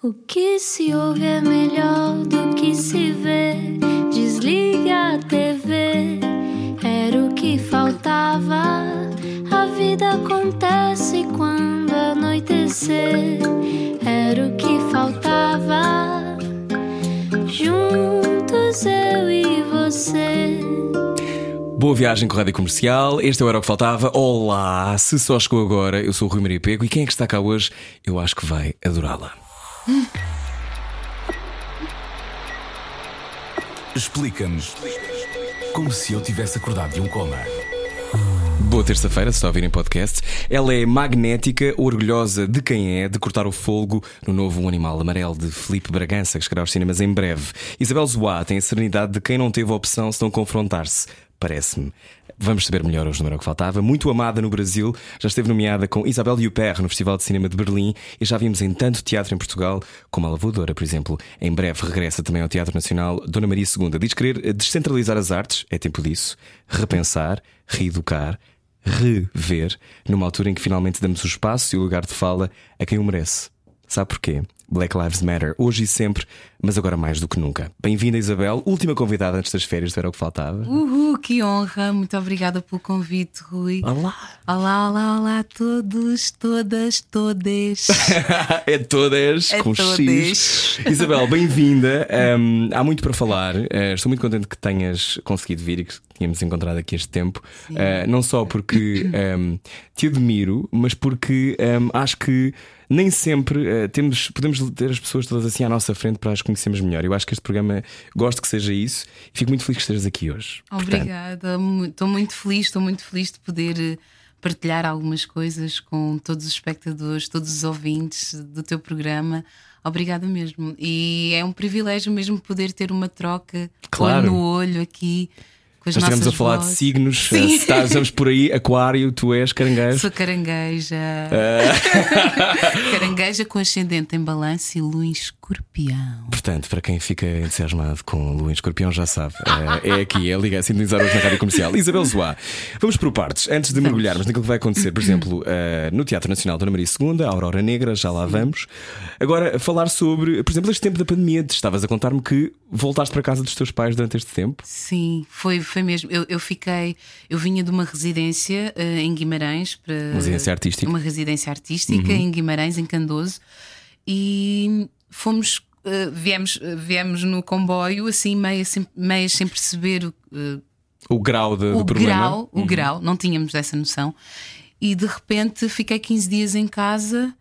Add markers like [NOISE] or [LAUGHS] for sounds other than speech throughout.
O que se ouve é melhor do que se vê. Desliga a TV, era o que faltava. A vida acontece quando anoitecer, era o que faltava. Juntos eu e você. Boa viagem com a Rádio Comercial. Este é o Era o que Faltava. Olá! Se só chegou agora, eu sou o Rui Maria Pego e quem é que está cá hoje? Eu acho que vai adorá-la. Explica-nos como se eu tivesse acordado de um coma. Boa terça-feira, se está a ouvir em podcast. Ela é magnética, orgulhosa de quem é, de cortar o fogo no novo Um Animal Amarelo de Felipe Bragança, que estará aos cinemas em breve. Isabel Zoá tem a serenidade de quem não teve opção se não confrontar-se. Parece-me. Vamos saber melhor hoje no número que faltava. Muito amada no Brasil, já esteve nomeada com Isabel Huppert no Festival de Cinema de Berlim e já vimos em tanto teatro em Portugal como a Lavadora, por exemplo. Em breve regressa também ao Teatro Nacional Dona Maria II. Diz querer descentralizar as artes, é tempo disso, repensar, reeducar, rever, numa altura em que finalmente damos o espaço e o lugar de fala a quem o merece. Sabe porquê? Black Lives Matter, hoje e sempre, mas agora mais do que nunca. Bem-vinda, Isabel, última convidada antes das férias, era o que faltava. Uhul, que honra! Muito obrigada pelo convite, Rui. Olá! Olá, olá, olá a todos, todas, todes. [LAUGHS] é todas, É com todas. X. [LAUGHS] Isabel, bem-vinda. Um, há muito para falar. Uh, estou muito contente que tenhas conseguido vir e que tínhamos encontrado aqui este tempo. Uh, não só porque um, te admiro, mas porque um, acho que nem sempre uh, temos, podemos ter as pessoas todas assim à nossa frente para as conhecermos melhor. Eu acho que este programa gosto que seja isso e fico muito feliz que estejas aqui hoje. Portanto, Obrigada, mu- estou muito feliz, estou muito feliz de poder eh, partilhar algumas coisas com todos os espectadores, todos os ouvintes do teu programa. Obrigada mesmo. E é um privilégio mesmo poder ter uma troca Claro. olho no olho aqui já estivemos a falar de vozes. signos, Sim. uh, está- estamos por aí, Aquário, tu és caranguejo. Sou carangueja. [LAUGHS] carangueja com ascendente em balanço e lua em escorpião. Portanto, para quem fica entusiasmado com Lua em Escorpião, já sabe, eh, é aqui, é ligar, sintonizar hoje na rádio comercial. Isabel Zoá, vamos por partes. Antes de mergulharmos naquilo que vai acontecer, por exemplo, eh, no Teatro Nacional Dona Maria II, a Aurora Negra, já lá vamos. Agora, falar sobre, por exemplo, este tempo da pandemia. Estavas a contar-me que voltaste para casa dos teus pais durante este tempo. Sim, foi, foi mesmo. Eu, eu fiquei, eu vinha de uma residência eh, em Guimarães para Uma residência artística. Uhum. uma residência artística em Guimarães, em Candoso, e fomos. eh, viemos, eh, viemos no comboio assim, meio sem, meio sem perceber o, eh, O grau de- do o problema. grau, o grau, não tínhamos essa noção. E de repente fiquei 15 dias em casa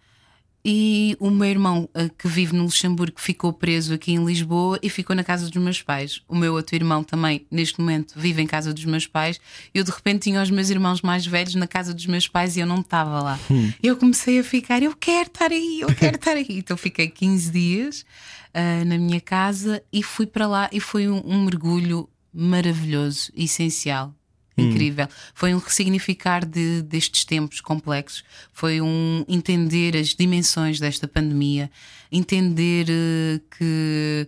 e o meu irmão, eh, que vive no Luxemburgo, ficou preso aqui em Lisboa e ficou na casa dos meus pais. O meu outro irmão também, neste momento, vive em casa dos meus pais. Eu de repente tinha os meus irmãos mais velhos na casa dos meus pais e eu não estava lá. Eu comecei a ficar, eu quero estar aí, eu quero estar aí. [LAUGHS] Então fiquei 15 dias ah, na minha casa e fui para lá e foi um- um mergulho maravilhoso, essencial. Incrível. Foi um ressignificar de, destes tempos complexos. Foi um entender as dimensões desta pandemia, entender eh, que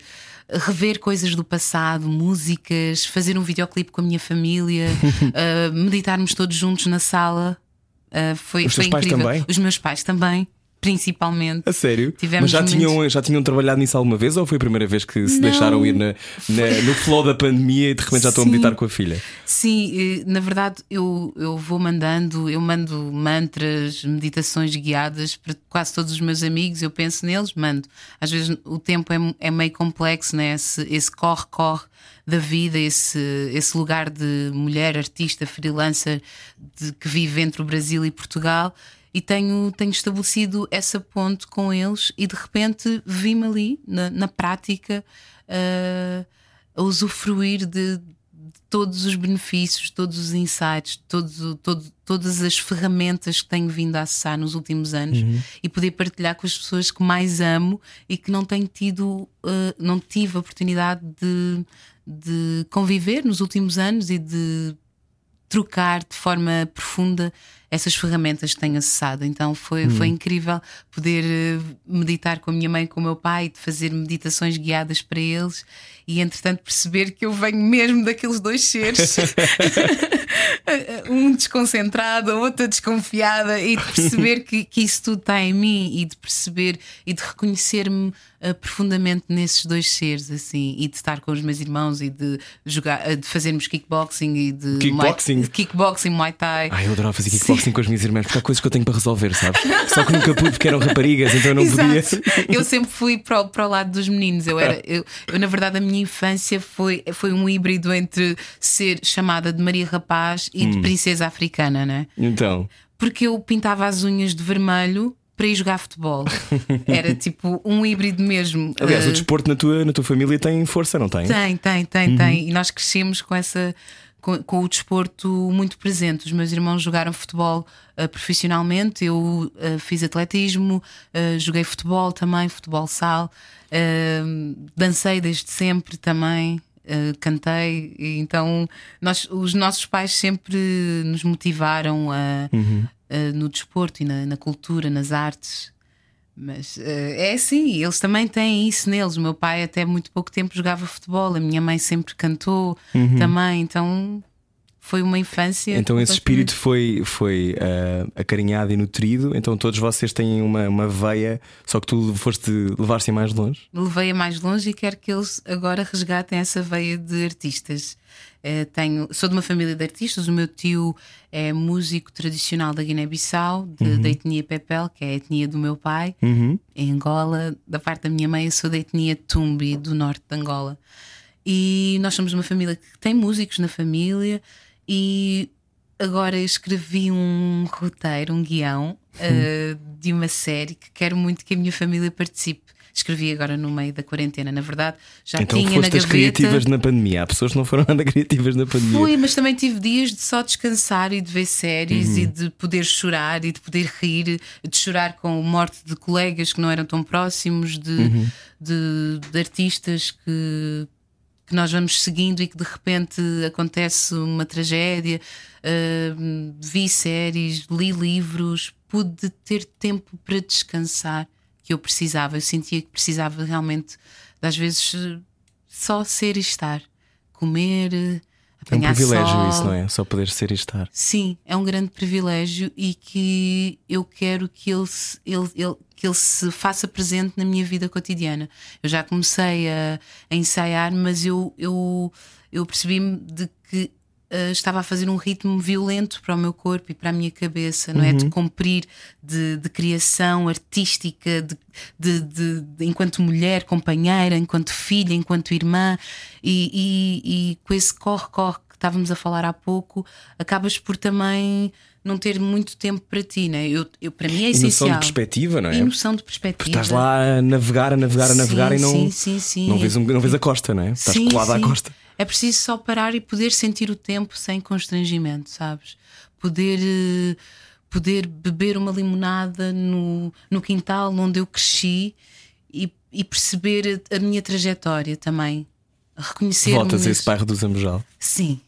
rever coisas do passado, músicas, fazer um videoclipe com a minha família, [LAUGHS] eh, meditarmos todos juntos na sala. Eh, foi, Os foi incrível. Os meus pais também, principalmente. A sério? Tivemos Mas já momentos- tinham, já tinham trabalhado nisso alguma vez ou foi a primeira vez que se Não. deixaram ir na, na- no flow da pandemia e de repente já estão a meditar com a filha? Sim, eh, na verdade eu, eu vou mandando, eu mando mantras, meditações guiadas para quase todos os meus amigos, eu penso neles, mando. Às vezes o tempo é, é meio complexo, né? esse esse corre-corre da vida, esse, esse lugar de mulher, artista, freelancer de, que vive entre o Brasil e Portugal. E tenho, tenho estabelecido essa ponte com eles, e de repente vi-me ali, na, na prática, eh, a usufruir de, de todos os benefícios, todos os insights, todo, todo, todas as ferramentas que tenho vindo a acessar nos últimos anos e poder partilhar com as pessoas que mais amo e que não tenho tido, eh, não tive a oportunidade de, de conviver nos últimos anos e de trocar de forma profunda essas ferramentas que tenho acessado. Então foi, foi incrível poder eh, meditar com a minha mãe, com o meu pai, fazer meditações guiadas para eles e, entretanto, perceber que eu venho mesmo daqueles dois seres. [LAUGHS] [LAUGHS] um desconcentrado, a outra desconfiada, e de perceber que, que isso tudo está em mim e de perceber e de reconhecer-me uh, profundamente nesses dois seres, assim, e de estar com os meus irmãos e de jogar, uh, de fazermos kickboxing e de Kickboxing? Muay, kickboxing, Muay Thai. Ai, eu adorava fazer kickboxing com as minhas irmãs, porque há coisas que eu tenho para resolver, sabes? Só que nunca pude porque eram raparigas, então eu não Exato. podia. Eu sempre fui para o, para o lado dos meninos. Eu era, eu, eu, na verdade, a minha infância foi, foi um híbrido entre ser chamada de Maria Rapaz e Hum. de princesa africana, né? Então, Porque eu pintava as unhas de vermelho para ir jogar futebol. [LAUGHS] Era tipo um híbrido mesmo. aliás, Eh, o desporto na tua, na tua família tem força, não tem? tem, tem, tem, tem. E nós crescemos com essa. Com, com o desporto muito presente. Os meus irmãos jogaram futebol ah, profissionalmente, eu ah, fiz atletismo, ah, joguei futebol também, futebol sal, dancei desde sempre também, cantei. Então nós, os nossos pais sempre nos motivaram a, a- no desporto e na, na cultura, nas artes. Mas eh, é assim, eles também têm isso neles. O meu pai, até muito pouco tempo, jogava futebol, a minha mãe sempre cantou também, então foi uma infância. Então esse espírito foi, foi ah, acarinhado e nutrido, então todos vocês têm uma, uma veia, só que tu foste levar-se mais longe. levei-a mais longe e quero que eles agora resgatem essa veia de artistas. Eh, tenho, sou de uma família de artistas, o meu tio é músico tradicional da Guiné-Bissau, de- da etnia Pepel, que é a etnia do meu pai, em Angola. Da parte da minha mãe, eu sou da etnia Tumbi, do norte de Angola. E nós somos uma família que tem músicos na família e agora escrevi um roteiro, um guião eh, de uma série que quero muito que a minha família participe. Escrevi agora no meio da quarentena, na verdade, já então tinha na foste as gaveta. criativas na pandemia. Há pessoas que não foram nada criativas na pandemia. Fui, mas também tive dias de só descansar e de ver séries e de poder chorar e de poder rir, de chorar com a morte de colegas que não eram tão próximos, de, de, de artistas que, que nós vamos seguindo e que de repente acontece uma tragédia. Uh, vi séries, li livros, pude ter tempo para descansar que eu precisava. Eu sentia que precisava realmente, às vezes, só ser e estar, comer. É um privilégio sol. isso, não é? Só poder ser e estar. Sim, é um grande privilégio e que eu quero que ele, ele, ele- que ele se faça presente na minha vida cotidiana. Eu já comecei a, a ensaiar, mas eu, eu, eu percebi-me de que ah, estava a fazer um ritmo violento para o meu corpo e para a minha cabeça, não é? De cumprir, de, de criação artística, de, de, de- de- enquanto mulher, companheira, enquanto filha, enquanto irmã, e, e- e com esse corre-corre que estávamos a falar há pouco, acabas por também não ter muito tempo para ti, né? Eu, eu, para mim é E noção essencial. de perspectiva, não é? E noção de perspectiva. Estás lá a navegar, a navegar, a navegar Sim, e não, sim, sim, sim. não, vês, não vês a costa, não é? Estás Sim, colado à sim. costa. É preciso só parar e poder sentir o tempo sem constrangimento, sabes? Poder, eh, poder beber uma limonada no, no quintal onde eu cresci e, e perceber a, a minha trajetória também. Reconhecer Voltas a esse bairro do Zambojal. Sim.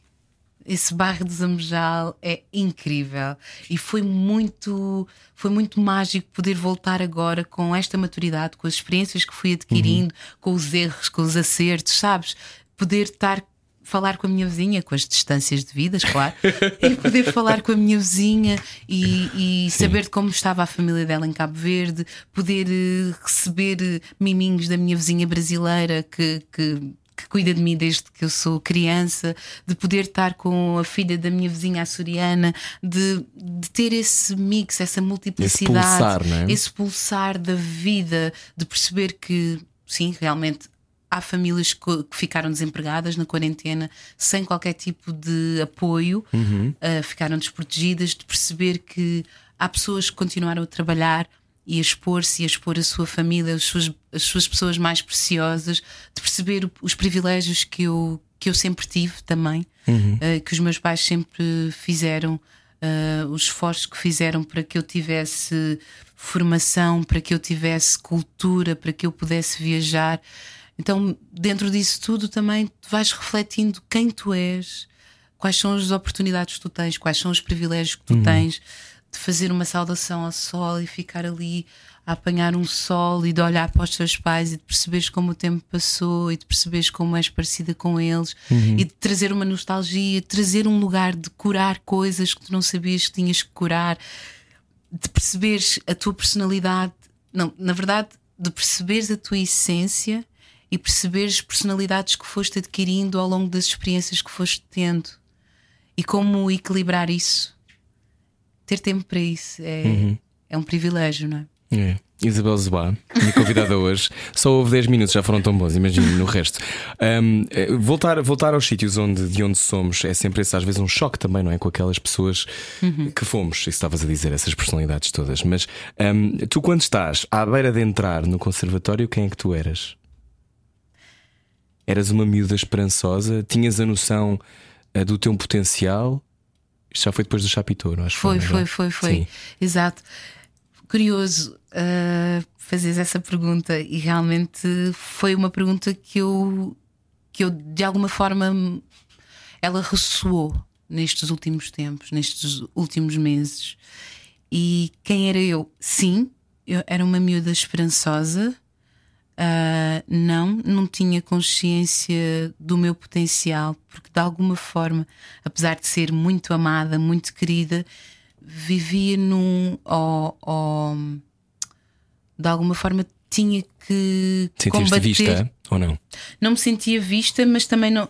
Esse bairro de Zambojal é incrível. E foi muito, foi muito mágico poder voltar agora com esta maturidade, com as experiências que fui adquirindo, com os erros, com os acertos, sabes? Poder estar falar com a minha vizinha, com as distâncias devidas, claro, [LAUGHS] e poder falar com a minha vizinha e, e saber de como estava a família dela em Cabo Verde, poder eh, receber eh, miminhos da minha vizinha brasileira que que cuida de mim desde que eu sou criança, de poder estar com a filha da minha vizinha açoriana, de, de ter esse mix, essa multiplicidade, pulsar, não é? esse pulsar da vida, de perceber que, sim, realmente. Há famílias que que ficaram desempregadas na quarentena sem qualquer tipo de apoio, Uhum. uh, ficaram desprotegidas, de perceber que há pessoas que continuaram a trabalhar e a expor-se e a expor a sua família, as suas, as suas pessoas mais preciosas, de perceber os privilégios que eu, que eu sempre tive também, uh, que os meus pais sempre fizeram, uh, os esforços que fizeram para que eu tivesse formação, para que eu tivesse cultura, para que eu pudesse viajar. Então, dentro disso tudo, também tu vais refletindo quem tu és, quais são as oportunidades que tu tens, quais são os privilégios que tu tens, de fazer uma saudação ao sol e ficar ali a apanhar um sol e de olhar para os teus pais e de perceberes como o tempo passou e de perceberes como és parecida com eles Uhum. e de trazer uma nostalgia, de trazer um lugar de curar coisas que tu não sabias que tinhas que curar, de perceberes a tua personalidade, não, na verdade, de perceberes a tua essência e perceberes personalidades que foste adquirindo ao longo das experiências que foste tendo e como equilibrar isso. Ter tempo para isso é, é um privilégio, não é? É. Isabel Zoá, minha convidada [LAUGHS] hoje, só houve 10 minutos, já foram tão bons, imagino no resto. Um, eh, voltar, voltar aos sítios onde, de onde somos é sempre esse, às vezes, um choque também, não é? Com aquelas pessoas que fomos, isso estavas a dizer, essas personalidades todas. Mas um, tu, quando estás à beira de entrar no conservatório, quem é que tu eras? Eras uma miúda esperançosa? Tinhas a noção eh, do teu potencial? Isto já foi depois do Chapitou, não acho que Foi, é foi, foi, foi. Sim. Exato. Curioso uh, fazeres essa pergunta e realmente foi uma pergunta que eu, que eu de alguma forma ela ressoou nestes últimos tempos, nestes últimos meses. E quem era eu? Sim, eu era uma miúda esperançosa. Uh, não, não tinha consciência do meu potencial, porque de alguma forma, apesar de ser muito amada, muito querida, vivia num. Ou, ou, de alguma forma tinha que Sentiste combater. vista ou não? Não me sentia vista, mas também não.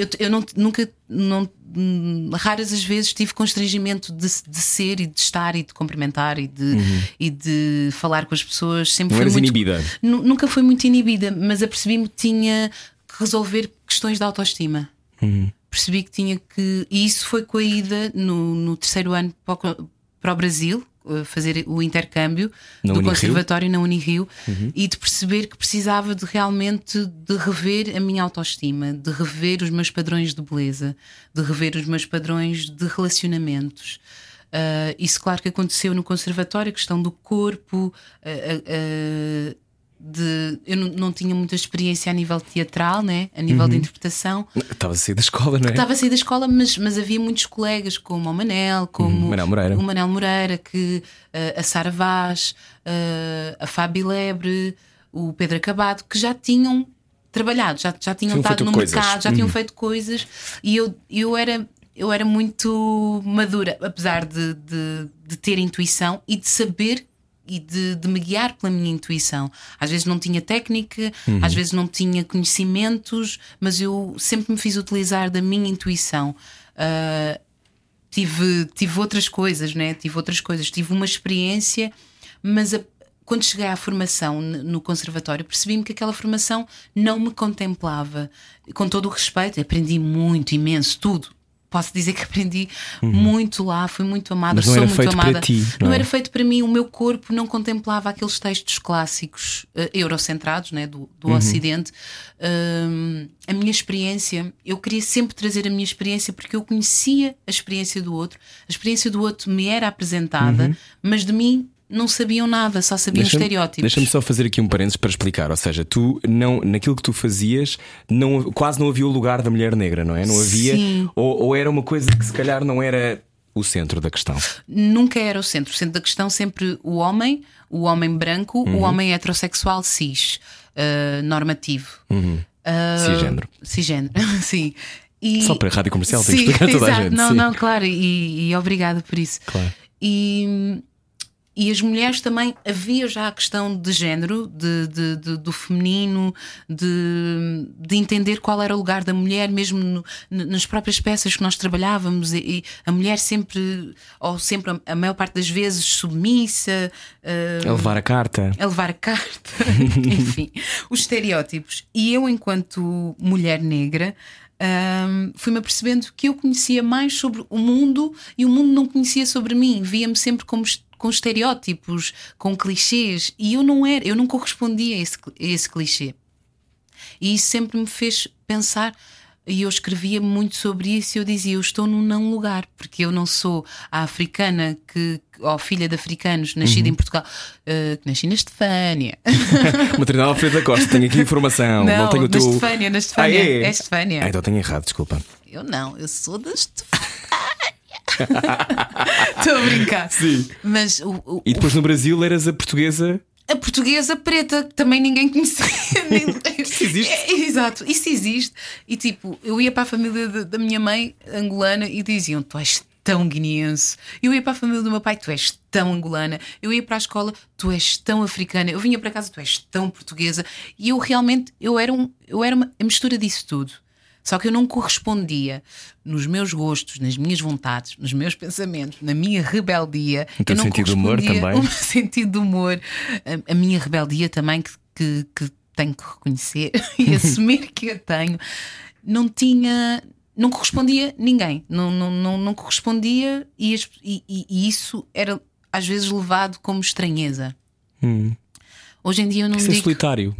Eu, eu não, nunca, não, hum, raras as vezes tive constrangimento de, de ser e de estar e de cumprimentar e de, e de falar com as pessoas. Sempre Uhum. Não eras muito, inibida? Nu- Nunca fui muito inibida, mas apercebi-me que tinha que resolver questões de autoestima. Uhum. Percebi que tinha que. E isso foi com a ida no, no terceiro ano para o, para o Brasil, fazer o intercâmbio Na do Unirio? conservatório na Unirio Uhum. e de perceber que precisava de realmente de rever a minha autoestima, de rever os meus padrões de beleza, de rever os meus padrões de relacionamentos. Ah, isso, claro, que aconteceu no conservatório, a questão do corpo. ah, ah, de, eu não, não tinha muita experiência a nível teatral, né? a nível de Uhum. interpretação. Estava a sair da escola, não é? Estava a sair da escola, mas, mas havia muitos colegas, como o Manel, como Uhum, Manel Moreira. o Manel Moreira, que, eh, a Sara Vaz, eh, a Fábio Lebre, o Pedro Acabado, que já tinham trabalhado, já, já tinham Tinham estado no coisas. mercado, já Uhum. tinham feito coisas e eu, eu era. Eu era muito madura, apesar de, de, de ter intuição e de saber e de, de me guiar pela minha intuição. Às vezes não tinha técnica, Uhum. às vezes não tinha conhecimentos, mas eu sempre me fiz utilizar da minha intuição. Ah, tive, tive outras coisas, né? Tive outras coisas, tive uma experiência, mas a- quando cheguei à formação no conservatório, percebi-me que aquela formação não me contemplava. Com todo o respeito, aprendi muito, imenso, tudo. Posso dizer que aprendi muito lá, fui muito amada, Uhum. Mas não sou era muito feito para amada. ti, não é? era feito para mim, o meu corpo não contemplava aqueles textos clássicos eh, eurocentrados né, do, Uhum. do Ocidente. Hum, a minha experiência, eu queria sempre trazer a minha experiência porque eu conhecia a experiência do outro, a experiência do outro me era apresentada, mas de mim não sabiam nada, só sabiam Uhum. Deixa-me- estereótipos. Deixa-me só fazer aqui um parênteses para explicar. Ou seja, tu não, naquilo que tu fazias, não, quase não havia o lugar da mulher negra, não é? Não havia. Sim. Ou, ou era uma coisa que se calhar não era o centro da questão. Nunca era o centro. O centro da questão sempre o homem, o homem branco, Uhum. o homem heterossexual cis, eh, normativo. Ah, Cisgênero. Cisgênero, [LAUGHS] sim. E- Só para a rádio comercial, tem que Sim, explicar toda a [LAUGHS] gente, Não, sim. não, claro, e, e obrigada por isso. Claro. E, e as mulheres também havia já a questão de género, de, de- de- do feminino, de, de entender qual era o lugar da mulher, mesmo no- nas próprias peças que nós trabalhávamos, e, e a mulher sempre, ou sempre a, a maior parte das vezes, submissa. ah, A levar a carta. a levar a carta, [LAUGHS] enfim, os estereótipos. E eu, enquanto mulher negra, hum, fui-me apercebendo que eu conhecia mais sobre o mundo e o mundo não conhecia sobre mim. Via-me sempre como com estereótipos, com clichês, e eu não era, eu não correspondia a esse, a esse clichê. E isso sempre me fez pensar. E eu escrevia muito sobre isso e eu dizia: Eu estou num não lugar, porque eu não sou a africana que, ou filha de africanos, nascida em Portugal, eh, que nasci na Estefânia. [LAUGHS] Maternal Alfredo da Costa, tenho aqui informação. Não, tenho o na teu. Estefânia, na Estefânia. Ah, é? é Estefânia. Ah, então tenho errado, desculpa. Eu não, eu sou da Estefânia. [LAUGHS] Estou a brincar. Sim. Mas o- o- E depois no Brasil eras a portuguesa. a portuguesa preta, que também ninguém conhecia. [LAUGHS] Isso existe? É, exato, isso existe. E tipo, eu ia para a família de- da minha mãe angolana e diziam: Tu és tão guineense. Eu ia para a família do meu pai: Tu és tão angolana. Eu ia para a escola: Tu és tão africana. Eu vinha para casa: Tu és tão portuguesa. E eu realmente, eu era, um, eu era uma mistura disso tudo. Só que eu não correspondia nos meus gostos, nas minhas vontades, nos meus pensamentos, na minha rebeldia. No teu eu não sentido de humor também. [LAUGHS] O meu sentido de humor, a, a minha rebeldia também, que, que, que tenho que reconhecer [LAUGHS] e [LAUGHS] assumir que eu tenho, não tinha. Não correspondia ninguém, não, não, não, não correspondia e, e- e- isso era às vezes levado como estranheza. Hoje em dia eu não Isso é digo. solitário.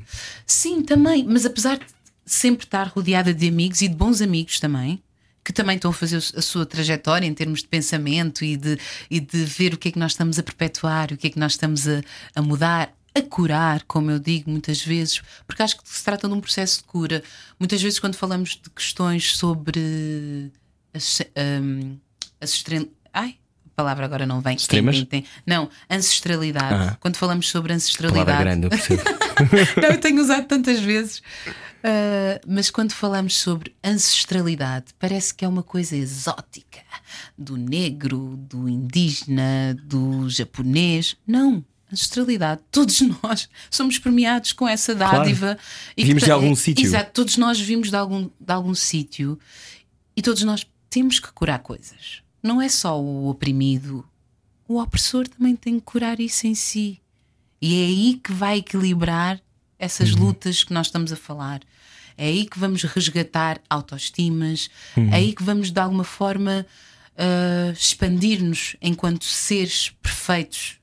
Sim, também, mas apesar de sempre estar rodeada de amigos e de bons amigos também, que também estão a fazer a sua trajetória em termos de pensamento e de, e de ver o que é que nós estamos a perpetuar, o que é que nós estamos a, a mudar, a curar, como eu digo muitas vezes, porque acho que se trata de um processo de cura. Muitas vezes, quando falamos de questões sobre as, hum, as estre- Ai, a palavra agora não vem. Extremas? Tem- tem- tem. Não, ancestralidade. Ah. Quando falamos sobre Palavra ancestralidade. grande, eu percebo. [LAUGHS] [LAUGHS] Não, eu tenho usado tantas vezes. Uh, mas quando falamos sobre ancestralidade, parece que é uma coisa exótica do negro, do indígena, do japonês. Não. Ancestralidade, todos nós somos premiados com essa dádiva. E que Vimos de tem- algum sítio. Exato, todos nós vimos de algum, de algum sítio e todos nós temos que curar coisas. Não é só o oprimido, o opressor também tem que curar isso em si. E é aí que vai equilibrar essas lutas que nós estamos a falar. É aí que vamos resgatar autoestimas, é aí que vamos de alguma forma ah, expandir-nos enquanto seres perfeitos.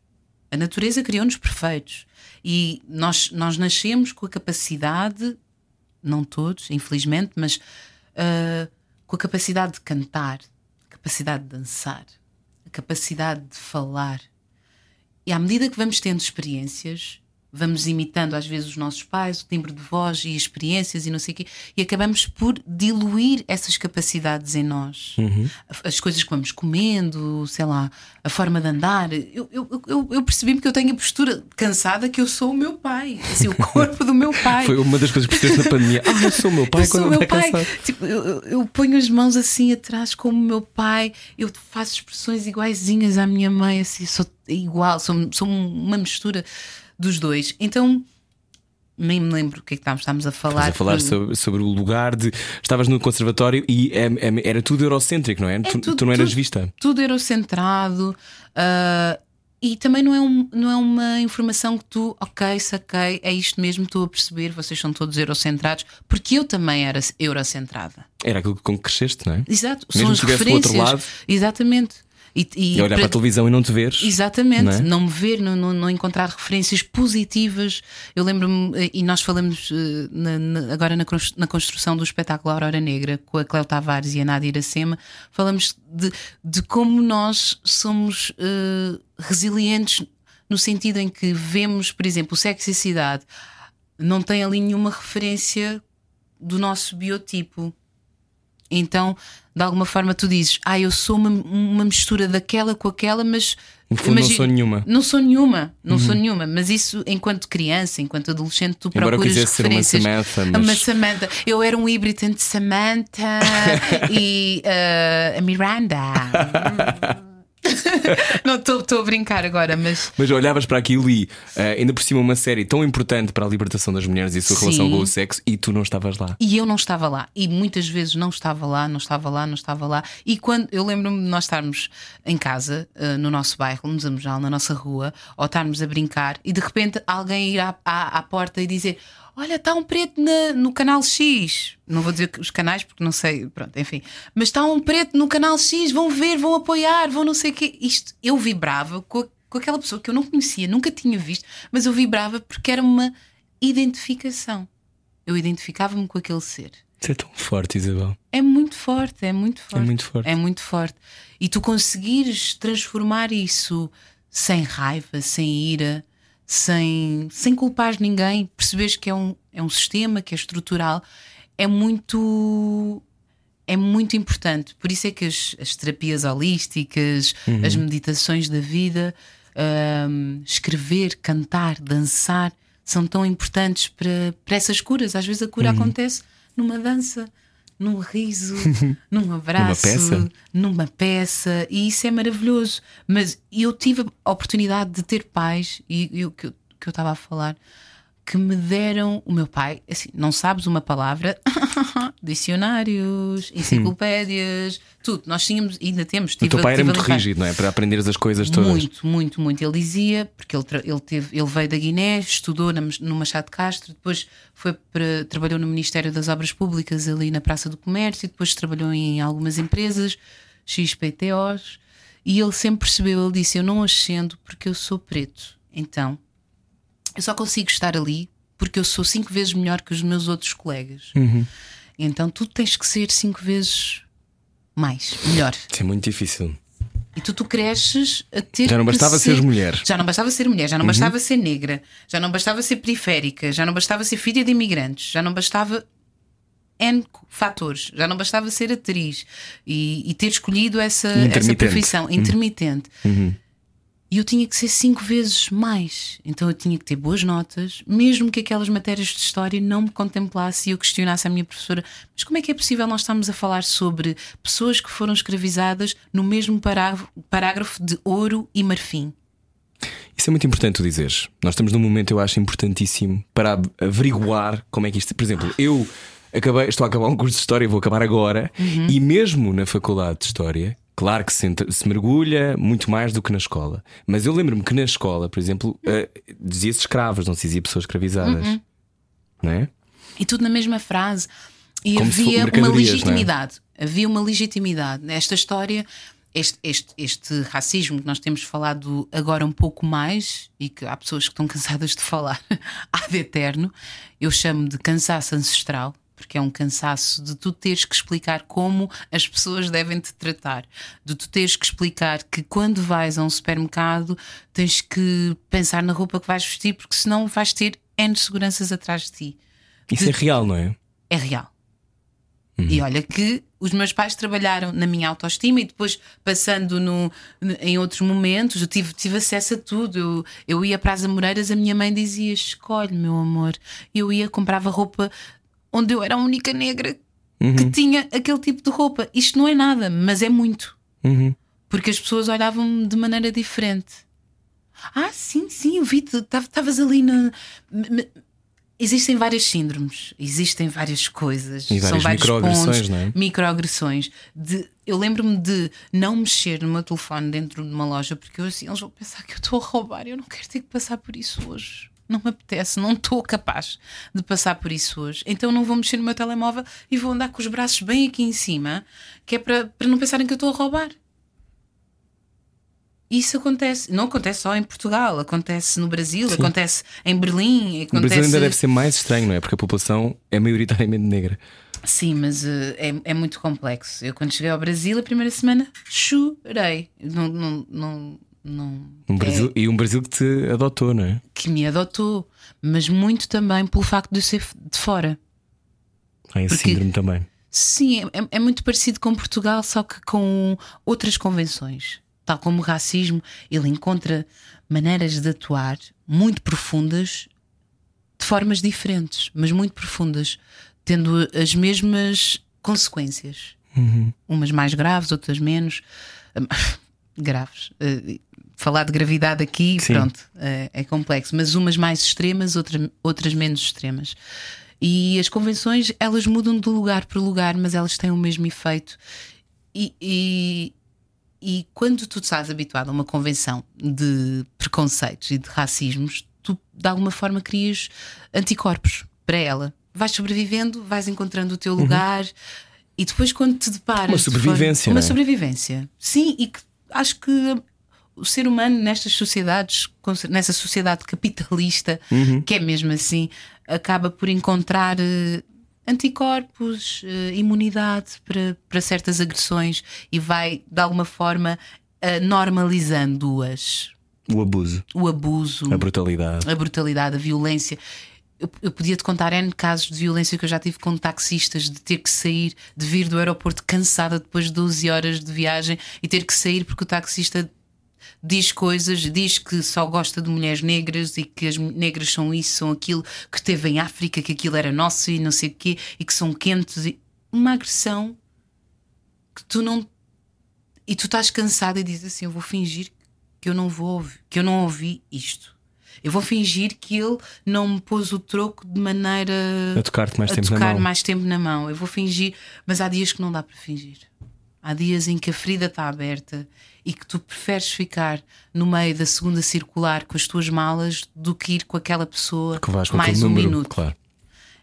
A natureza criou-nos perfeitos e nós, nós nascemos com a capacidade, não todos, infelizmente, mas ah, com a capacidade de cantar, a capacidade de dançar, a capacidade de falar. E à medida que vamos tendo experiências, vamos imitando às vezes os nossos pais, o timbre de voz e experiências e não sei o quê, e acabamos por diluir essas capacidades em nós. As coisas que vamos comendo, sei lá, a forma de andar. Eu, eu, eu, eu percebi-me que eu tenho a postura cansada que eu sou o meu pai, assim, o corpo do meu [LAUGHS] pai. Foi uma das coisas que percebeste na pandemia. Ah, eu sou o meu pai Eu quando meu vai pai. cansado. Tipo, eu, eu- eu ponho as mãos assim atrás como o meu pai, eu faço expressões iguaizinhas à minha mãe, assim, sou igual, sou, sou uma mistura dos dois. Então, nem me lembro o que é que estávamos, estávamos a falar. Estás a falar sobre, sobre o lugar de. Estavas no conservatório e é- é- era tudo eurocêntrico, não é? tu, tudo- tu não eras tudo- vista. tudo eurocentrado ah, e também não é, um- não é uma informação que tu, ok, saquei, é isto mesmo, estou a perceber, vocês são todos eurocentrados, porque eu também era eurocentrada. Era aquilo com que cresceste, não é? Exato, Mesmo são as referências. lado. Exatamente. E, e E olhar para a televisão e não te veres. Exatamente, Não não, é? me ver, não, não, não encontrar referências positivas. Eu lembro-me, eh, e nós falamos eh, na- na- agora na, cons- na construção do espetáculo Aurora Negra com a Cléo Tavares e a Nádia Iracema, falamos de, de como nós somos eh, resilientes no sentido em que vemos, por exemplo, o sexo e a cidade não tem ali nenhuma referência do nosso biotipo. Então, de alguma forma, tu dizes, ah, eu sou uma, uma mistura daquela com aquela, mas. No fundo, não imagi- sou nenhuma. Não sou nenhuma, não sou nenhuma, mas isso, enquanto criança, enquanto adolescente, tu Embora eu procuras quisesse ser uma referências. Samantha, mas- Uma Samantha. Eu era um híbrido entre Samantha [LAUGHS] e uh, a Miranda. [LAUGHS] [LAUGHS] não, estou a brincar agora, mas. Mas olhavas para aquilo e eh, ainda por cima uma série tão importante para a libertação das mulheres e a sua Sim. relação com o sexo e tu não estavas lá. E eu não estava lá. E muitas vezes não estava lá, não estava lá, não estava lá. E quando eu lembro-me de nós estarmos em casa, eh, no nosso bairro, no Zamujal, na nossa rua, ou estarmos a brincar e de repente alguém ir à, à, à porta e dizer: Olha, está um preto na- no canal X. Não vou dizer os canais porque não sei, pronto, enfim. Mas está um preto no canal X, vão ver, vão apoiar, vão não sei o quê. Isto, eu vibrava com, a- com aquela pessoa que eu não conhecia, nunca tinha visto, mas eu vibrava porque era uma identificação. Eu identificava-me com aquele ser. Isso é tão forte, Isabel. É muito forte, é muito forte. muito forte. É muito forte. E tu conseguires transformar isso sem raiva, sem ira, sem, sem culpar ninguém, perceberes que é um, é um sistema, que é estrutural, é muito. é muito importante. Por isso é que as, as terapias holísticas, Uhum. as meditações da vida, hum, escrever, cantar, dançar, são tão importantes para, para essas curas. Às vezes a Uhum. cura acontece numa dança, num riso, [LAUGHS] num abraço, peça. numa peça, e isso é maravilhoso. Mas eu tive a oportunidade de ter pais, e, o que eu estava a falar, que me deram o meu pai, assim, não sabes uma palavra, [LAUGHS] dicionários, enciclopédias, tudo. Nós tínhamos, ainda temos. O tive- teu pai era muito rígido, não é? Para aprenderes as coisas todas. muito, muito, muito. Ele dizia, porque ele, ele, teve, ele veio da Guiné, estudou na- no Machado de Castro, depois foi para, trabalhou no Ministério das Obras Públicas, ali na Praça do Comércio, depois trabalhou em algumas empresas, XPTOs, e ele sempre percebeu, ele disse: Eu não ascendo porque eu sou preto. Então, eu só consigo estar ali porque eu sou cinco vezes melhor que os meus outros colegas. Então tu tens que ser cinco vezes mais, melhor. Isso é muito difícil. E tu, tu cresces a ter. Já não bastava ser seres mulher. Já não bastava ser mulher, já Uhum. não bastava ser negra, já não bastava ser periférica, já não bastava ser filha de imigrantes, já não bastava. N fatores, já não bastava ser atriz e, e ter escolhido essa, essa Intermitente. Uhum. E eu tinha que ser cinco vezes mais. Então eu tinha que ter boas notas, mesmo que aquelas matérias de história não me contemplasse e eu questionasse a minha professora: mas como é que é possível nós estarmos a falar sobre pessoas que foram escravizadas no mesmo parágrafo, de ouro e marfim? Isso é muito importante tu dizeres. Nós estamos num momento, eu acho, importantíssimo para averiguar como é que isto. Por exemplo, eu acabei, estou a acabar um curso de História, vou acabar agora, e mesmo na faculdade de História, claro que se, se mergulha muito mais do que na escola. Mas eu lembro-me que na escola, por exemplo, eh, dizia-se escravos, não se dizia pessoas escravizadas. Não é? E tudo na mesma frase. E Como se havia uma não é? legitimidade. Havia uma legitimidade. Esta história, este, este, este racismo que nós temos falado agora um pouco mais, e que há pessoas que estão [LAUGHS] cansadas de falar [LAUGHS] ad eterno, eu chamo de cansaço ancestral. Porque é um cansaço de tu teres que explicar como as pessoas devem te tratar, de tu teres que explicar que quando vais a um supermercado tens que pensar na roupa que vais vestir, porque senão vais ter N seguranças atrás de ti Isso é real, não é? é real. E olha que os meus pais trabalharam na minha autoestima e depois passando no, em outros momentos eu tive, tive acesso a tudo. Eu, eu ia para as Amoreiras, a minha mãe dizia: Escolhe, meu amor. Eu ia, comprava roupa onde eu era a única negra que tinha aquele tipo de roupa. Isto não é nada, mas é muito. Uhum. Porque as pessoas olhavam-me de maneira diferente. Ah, sim, sim, eu vi-te, estavas ali na. Existem várias síndromes, existem várias coisas, E são vários microagressões, pontos, não é? microagressões. De, eu lembro-me de não mexer no meu telefone dentro de uma loja porque eu assim, eles vão pensar que eu estou a roubar. Eu não quero ter que passar por isso hoje. Não me apetece, não estou capaz de passar por isso hoje. Então não vou mexer no meu telemóvel e vou andar com os braços bem aqui em cima, que é para, para não pensarem que eu estou a roubar. Isso acontece, não acontece só em Portugal, acontece no Brasil, acontece em Berlim, acontece. Brasil ainda deve ser mais estranho, não é? Porque a população é maioritariamente negra. Sim, mas eh, é, é muito complexo. Eu, quando cheguei ao Brasil, a primeira semana, chorei. Não, não, não, não, Um Brasil, E um Brasil que te adotou, não é? que me adotou, mas muito também pelo facto de eu ser de fora. Esse Porque- síndrome também. Sim, é, é muito parecido com Portugal, só que com outras convenções. Tal como o racismo, ele encontra maneiras de atuar muito profundas, de formas diferentes, mas muito profundas, tendo as mesmas consequências. Umas mais graves, outras menos [LAUGHS] graves. Eh, Falar de gravidade aqui, Sim. pronto, é, é complexo, mas umas mais extremas, outra- outras menos extremas. E as convenções, elas mudam de lugar para lugar, mas elas têm o mesmo efeito. E, e, e quando tu estás habituado a uma convenção de preconceitos e de racismos, tu de alguma forma crias anticorpos para ela. Vais sobrevivendo, vais encontrando o teu lugar e depois quando te deparas. Uma forma- sobrevivência, Uma não é? sobrevivência. Sim, e que acho que o ser humano nestas sociedades, nessa sociedade capitalista, Uhum. que é mesmo assim, acaba por encontrar eh, anticorpos, eh, imunidade para, para certas agressões e vai, de alguma forma, eh, normalizando-as. O abuso, O abuso, a brutalidade. a brutalidade, a violência. eu, eu podia te contar N casos de violência que eu já tive com taxistas, de ter que sair, de vir do aeroporto cansada depois de 12 horas de viagem e ter que sair porque o taxista diz coisas, diz que só gosta de mulheres negras e que as negras são isso, são aquilo, que teve em África, que aquilo era nosso e não sei o quê, e que são quentes. E... Uma agressão que tu não. E tu estás cansado e dizes assim: Eu vou fingir que eu não vou ouvir, que eu não ouvi isto. Eu vou fingir que ele não me pôs o troco de maneira a tocar-te mais, a tempo, tocar na mão. mais tempo na mão. Eu vou fingir, mas há dias que não dá para fingir. Há dias em que a ferida está aberta e que tu preferes ficar no meio da segunda circular com as tuas malas do que ir com aquela pessoa que vais com mais um número, minuto. Claro.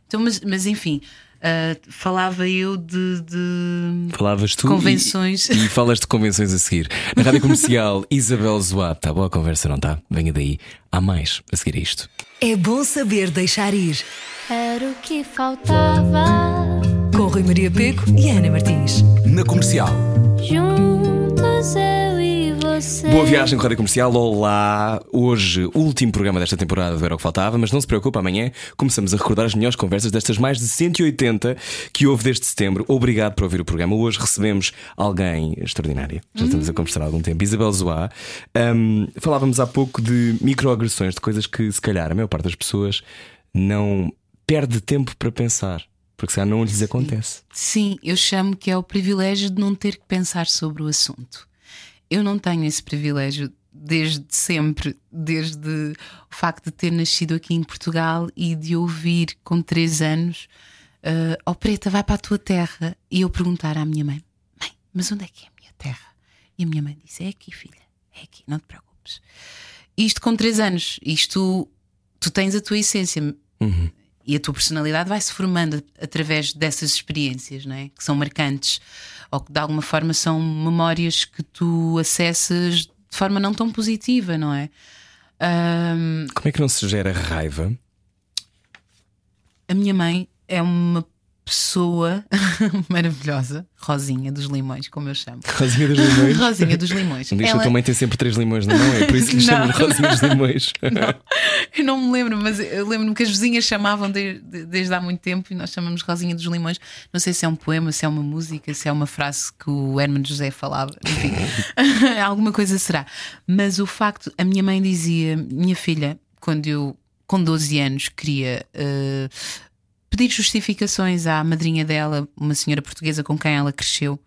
Então, mas, mas enfim, uh, falava eu de, de Falavas tu convenções. E, e falas de convenções a seguir. Na rádio comercial, [LAUGHS] Isabel Zoat. Está boa a conversa, não está? Venha daí. Há mais a seguir a isto. É bom saber deixar ir. Era o que faltava. Com Rui Maria Peco e Ana Martins. Na comercial. Juntos eu e você. Boa viagem com a Rádio Comercial. Olá. Hoje, último programa desta temporada do Era o que Faltava, mas não se preocupe, amanhã começamos a recordar as melhores conversas destas mais de 180 que houve desde setembro. Obrigado por ouvir o programa. Hoje recebemos alguém extraordinário. Já estamos a conversar há algum tempo. Isabel Zoá. Um, falávamos há pouco de microagressões, de coisas que se calhar a maior parte das pessoas não perde tempo para pensar. Porque se calhar não lhes acontece. Sim, eu chamo que é o privilégio de não ter que pensar sobre o assunto. Eu não tenho esse privilégio desde sempre, desde o facto de ter nascido aqui em Portugal e de ouvir com três anos: uh, Oh Preta, vai para a tua terra. E eu perguntar à minha mãe: Mãe, mas onde é que é a minha terra? E a minha mãe disse: É aqui, filha, é aqui, não te preocupes. Isto com três anos, isto tu tens a tua essência. Uhum. E a tua personalidade vai-se formando através dessas experiências, não é? que são marcantes, ou que de alguma forma são memórias que tu acessas de forma não tão positiva, não é? Um, Como é que não se gera raiva? a minha mãe é uma pessoa [LAUGHS] maravilhosa, Rosinha dos Limões, como eu chamo. Rosinha dos Limões. [LAUGHS] Rosinha dos Limões. Um dia Ela- a tua mãe tem sempre três limões na mão, é por isso que [LAUGHS] lhe chamam Não. Rosinha dos Limões. Eu não me lembro, mas eu lembro-me que as vizinhas chamavam de- de- desde há muito tempo e nós chamamos Rosinha dos Limões. Não sei se é um poema, se é uma música, se é uma frase que o Herman José falava. Enfim, alguma coisa será. Mas o facto, a minha mãe dizia, minha filha, quando eu com 12 anos queria eh, pedir justificações à madrinha dela, uma senhora portuguesa com quem ela cresceu.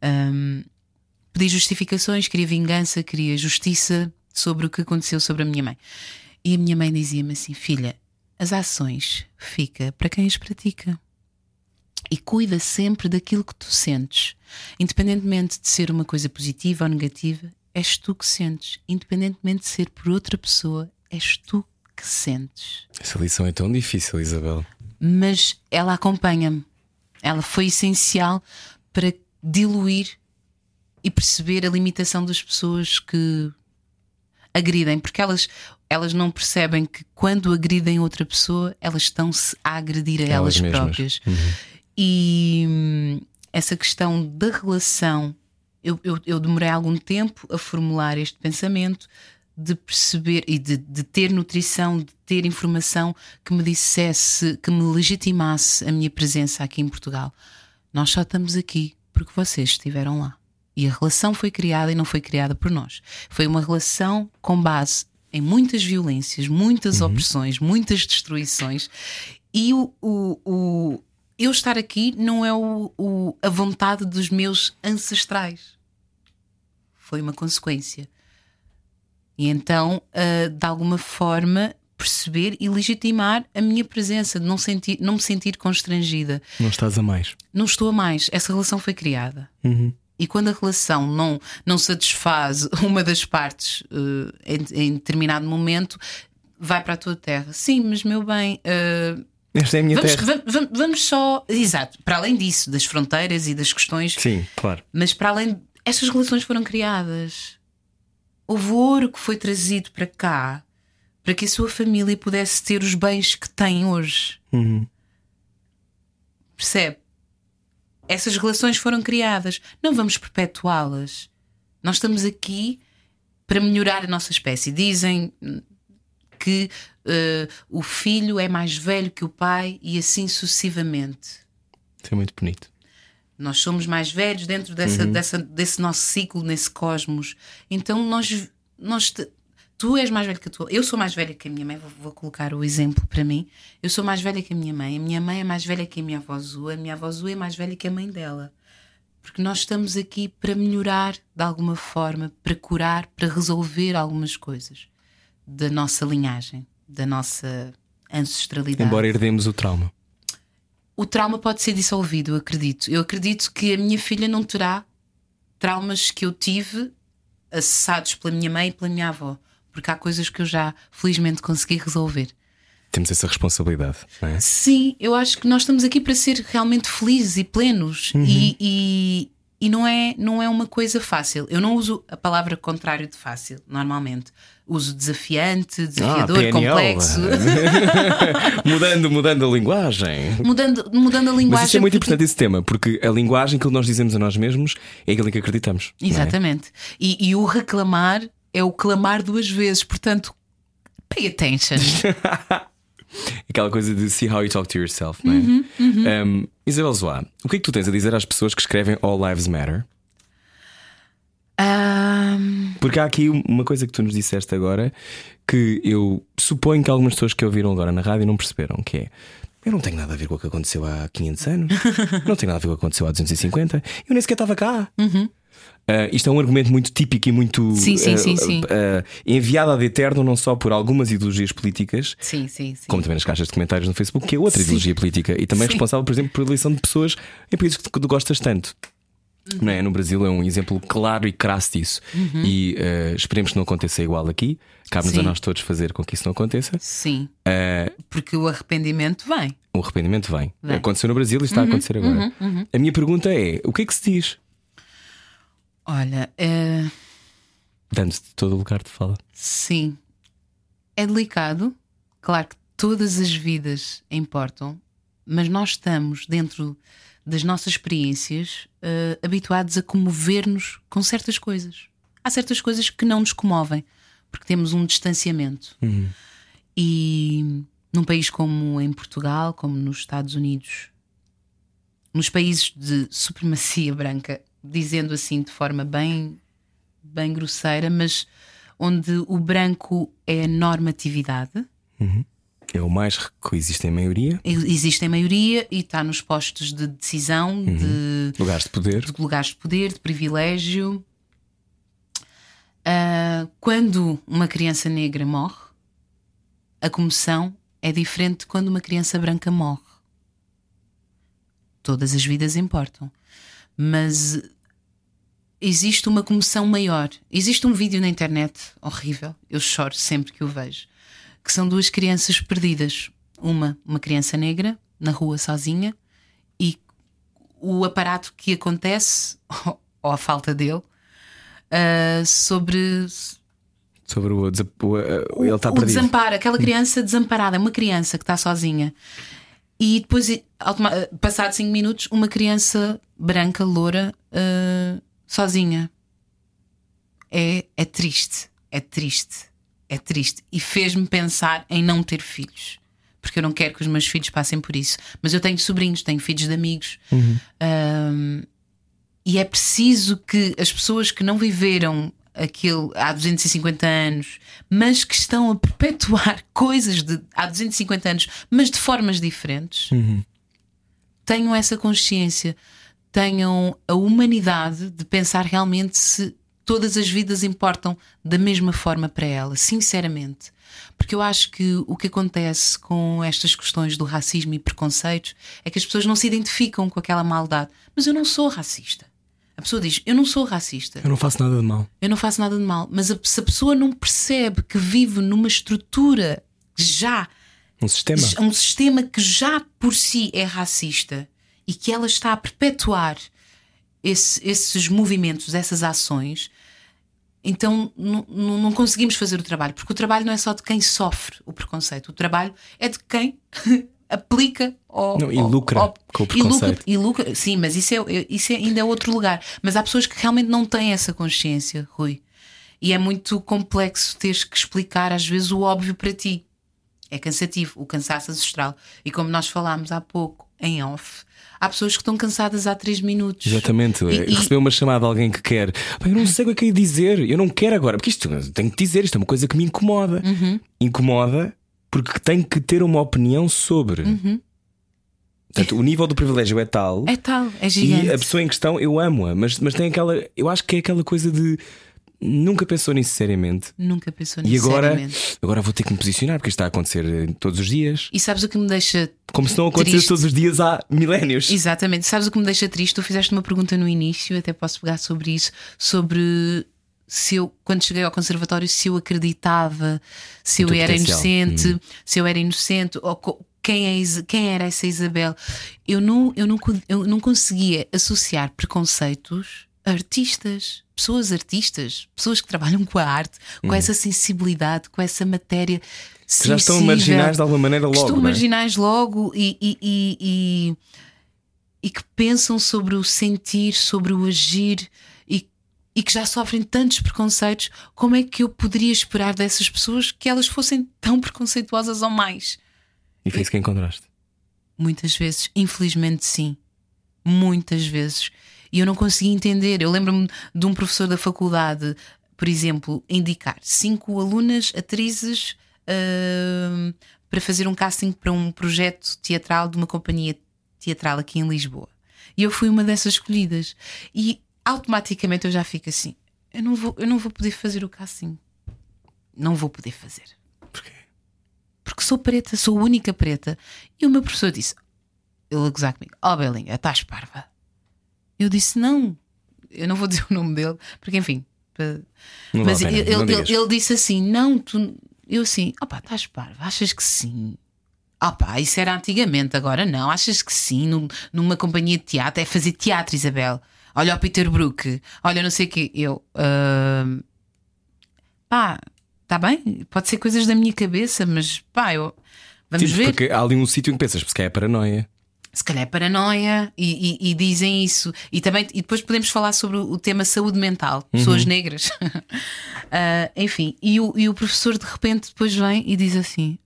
Ahm, pedi justificações, queria vingança, queria justiça sobre o que aconteceu sobre a minha mãe. E a minha mãe dizia-me assim: Filha, as ações fica para quem as pratica. E cuida sempre daquilo que tu sentes. Independentemente de ser uma coisa positiva ou negativa, és tu que sentes. Independentemente de ser por outra pessoa, és tu que sentes Essa lição é tão difícil, Isabel. Mas ela acompanha-me. Ela foi essencial para diluir e perceber a limitação das pessoas que agridem, porque elas, elas não percebem que quando agridem outra pessoa, elas estão-se a agredir a Elas elas, próprias. E hum, essa questão da relação, eu, eu, eu demorei algum tempo a formular este pensamento de perceber e de, de ter nutrição, de ter informação que me dissesse, que me legitimasse a minha presença aqui em Portugal. Nós só estamos aqui porque vocês estiveram lá. E a relação foi criada e não foi criada por nós. Foi uma relação com base em muitas violências, muitas opressões, muitas destruições. E o, o, o- eu estar aqui não é o, o- a vontade dos meus ancestrais. Foi uma consequência. E então, ah, de alguma forma, perceber e legitimar a minha presença, de não, sentir, não me sentir constrangida. Não estás a mais. Não estou a mais. Essa relação foi criada. E quando a relação não, não satisfaz [LAUGHS] uma das partes eh, em, em determinado momento, vai para a tua terra. Sim, mas meu bem. eh, Esta é a minha vamos, terra. va- va- vamos só. Exato, para além disso, das fronteiras e das questões Sim, claro. mas para além, estas relações foram criadas. Houve ouro que foi trazido para cá para que a sua família pudesse ter os bens que tem hoje. Percebe? Essas relações foram criadas. Não vamos perpetuá-las. Nós estamos aqui para melhorar a nossa espécie. Dizem hum, que eh, o filho é mais velho que o pai e assim sucessivamente. Isso é muito bonito. Nós somos mais velhos dentro dessa, dessa, desse nosso ciclo, nesse cosmos. Então nós, nós te- tu és mais velho que a tua. Eu sou mais velha que a minha mãe, vou, vou colocar o exemplo para mim. Eu sou mais velha que a minha mãe. A minha mãe é mais velha que a minha avó Zu. A minha avó Zu é mais velha que a mãe dela. Porque nós estamos aqui para melhorar de alguma forma, para curar, para resolver algumas coisas da nossa linhagem, da nossa ancestralidade. Embora herdemos o trauma. O trauma pode ser dissolvido, eu acredito. Eu acredito que a minha filha não terá traumas que eu tive acessados pela minha mãe e pela minha avó. Porque há coisas que eu já felizmente consegui resolver. Temos essa responsabilidade, não é? Sim, eu acho que nós estamos aqui para ser realmente felizes e plenos e, e, e não, é, não é uma coisa fácil. Eu não uso a palavra contrário de fácil, normalmente. Uso desafiante, desafiador, PNL. complexo. [LAUGHS] mudando, mudando a linguagem. mudando, mudando a linguagem. Mas isso é muito porque- importante esse tema, porque a linguagem que nós dizemos a nós mesmos é aquilo em que acreditamos. é? Exatamente. E, e o reclamar é o clamar duas vezes, portanto, pay attention. [LAUGHS] Aquela coisa de see how you talk to yourself, não é? Uhum, Um, Isabel Zoá, o que é que tu tens a dizer às pessoas que escrevem All Lives Matter? Ahm, Porque há aqui uma coisa que tu nos disseste agora que eu suponho que algumas pessoas que ouviram agora na rádio não perceberam, que é eu não tenho nada a ver com o que aconteceu há 500 anos, [LAUGHS] não tenho nada a ver com o que aconteceu há 250, eu nem sequer estava cá. Ah, isto é um argumento muito típico e muito Uhum. Sim, sim, ah, sim, sim. ah, enviado ad eterno não só por algumas ideologias políticas, sim, sim, sim. como também nas caixas de comentários no Facebook, que é outra ideologia política e também responsável, por exemplo, por eleição de pessoas em países que tu gostas tanto. Não é? No Brasil é um exemplo claro e crasso disso. E eh, esperemos que não aconteça igual aqui. Cabe-nos a nós todos fazer com que isso não aconteça. Sim. Eh, Porque o arrependimento vem. o arrependimento vem. Vem. Aconteceu no Brasil e está a acontecer agora. A minha pergunta é: o que é que se diz? Olha, é, Dando-te todo o lugar de fala. sim. É delicado. Claro que todas as vidas importam, mas nós estamos dentro das nossas experiências eh, habituados a comover-nos com certas coisas. Há certas coisas que não nos comovem, porque temos um distanciamento. E num país como em Portugal, como nos Estados Unidos, nos países de supremacia [LAUGHS] branca, dizendo assim de forma bem, bem grosseira, mas onde o branco é a normatividade, É o mais que existe em maioria. existe em maioria e está nos postos de decisão, de, Lugares de poder. de lugares de poder, de privilégio. Ah, quando uma criança negra morre, a comoção é diferente de quando uma criança branca morre. Todas as vidas importam, mas existe uma comoção maior. Existe um vídeo na internet horrível, eu choro sempre que o vejo, que são duas crianças perdidas. Uma, uma criança negra, na rua sozinha, e o aparato que acontece, [LAUGHS] ou a falta dele, ah, sobre Sobre o, desa- o- o- ele está o perdido. desamparo, aquela criança desamparada, é uma criança que está sozinha. E depois, automa- passado 5 minutos, uma criança branca, loura, ah, sozinha. É, é triste, é triste, é triste. E fez-me pensar em não ter filhos. Porque eu não quero que os meus filhos passem por isso. Mas eu tenho sobrinhos, tenho filhos de amigos. Ahm, e é preciso que as pessoas que não viveram aquilo há 250 anos, mas que estão a perpetuar [LAUGHS] coisas de há 250 anos, mas de formas diferentes, tenham essa consciência, tenham a humanidade de pensar realmente se todas as vidas importam da mesma forma para ela, sinceramente. Porque eu acho que o que acontece com estas questões do racismo e preconceitos é que as pessoas não se identificam com aquela maldade. Mas eu não sou racista. A pessoa diz: Eu não sou racista. Eu não faço nada de mal. Eu não faço nada de mal. Mas a- se a pessoa não percebe que vive numa estrutura que já Um sistema. um sistema que já por si é racista e que ela está a perpetuar esse- esses movimentos, essas ações, então não- conseguimos fazer o trabalho, porque o trabalho não é só de quem sofre o preconceito, o trabalho é de quem [LAUGHS] aplica ou, Não, e lucra com o e lucra- preconceito. e lucra- sim, mas isso, é, isso é- ainda é outro lugar. Mas há pessoas que realmente não têm essa consciência, Rui. E é muito complexo teres que explicar às vezes o óbvio para ti. É cansativo, o cansaço ancestral. E como nós falámos há pouco em off, há pessoas que estão cansadas há 3 minutos. Exatamente. E- e- Receber uma chamada de alguém que quer. "Pá, eu não sei o que é que é dizer. Eu não quero agora. Porque isto eu tenho que dizer. Isto é uma coisa que me incomoda. Uhum. Incomoda porque tenho que ter uma opinião sobre. Portanto, o nível do privilégio é tal. Uhum. É tal, é gigante. E a pessoa em questão, eu amo-a, mas, mas tem aquela. Eu acho que é aquela coisa de. Nunca pensou nisso seriamente. Nunca pensou E nisso agora, seriamente. agora vou ter que me posicionar, porque isto está a acontecer eh, todos os dias. E sabes o que me deixa Como se não acontecesse todos os dias há milénios. Exatamente. Sabes o que me deixa triste? Tu fizeste uma pergunta no início, até posso pegar sobre isso, sobre se eu, quando cheguei ao conservatório, se eu acreditava, se eu era potencial. inocente, se eu era inocente, ou quem, é, quem era essa Isabel. Eu não, eu, não, eu não conseguia associar preconceitos a artistas, pessoas artistas, pessoas que trabalham com a arte, com essa sensibilidade, com essa matéria. Que já estão marginais de alguma maneira logo. estão é? marginais logo e, e, e, e- que pensam sobre o sentir, sobre o agir e, e que já sofrem tantos preconceitos, como é que eu poderia esperar dessas pessoas que elas fossem tão preconceituosas ou mais? E foi isso que encontraste. Muitas vezes, infelizmente, sim. Muitas vezes. E eu não conseguia entender. Eu lembro-me de um professor da faculdade, por exemplo, indicar cinco alunas atrizes ahm, para fazer um casting para um projeto teatral de uma companhia teatral aqui em Lisboa. E eu fui uma dessas escolhidas. E automaticamente eu já fico assim: eu não vou, eu não vou poder fazer o casting. Não vou poder fazer Porquê? porque sou preta, sou a única preta. E o meu professor disse: ele a gozar comigo, ó oh, Belinha, estás parva. Eu disse: não, eu não vou [LAUGHS] dizer o nome dele, porque enfim. Não Mas ele, pena, ele- ele disse assim: não, tu. Eu assim, opá, estás parva, achas que sim? Opá, isso era antigamente, agora não. Achas que sim? num- numa companhia de teatro é fazer teatro, Isabel. Olha o Peter Brook, olha não sei o quê. Eu, "Ah, pá, está bem, pode ser coisas da minha cabeça, mas pá, eu. Vamos Sim, ver. Porque há ali um sítio em que pensas, calhar é paranoia. Se calhar é paranoia e, e- e dizem isso. E, também, e depois podemos falar sobre o, tema saúde mental, pessoas negras. [LAUGHS] Ah, enfim, e o, e o professor de repente depois vem e diz assim: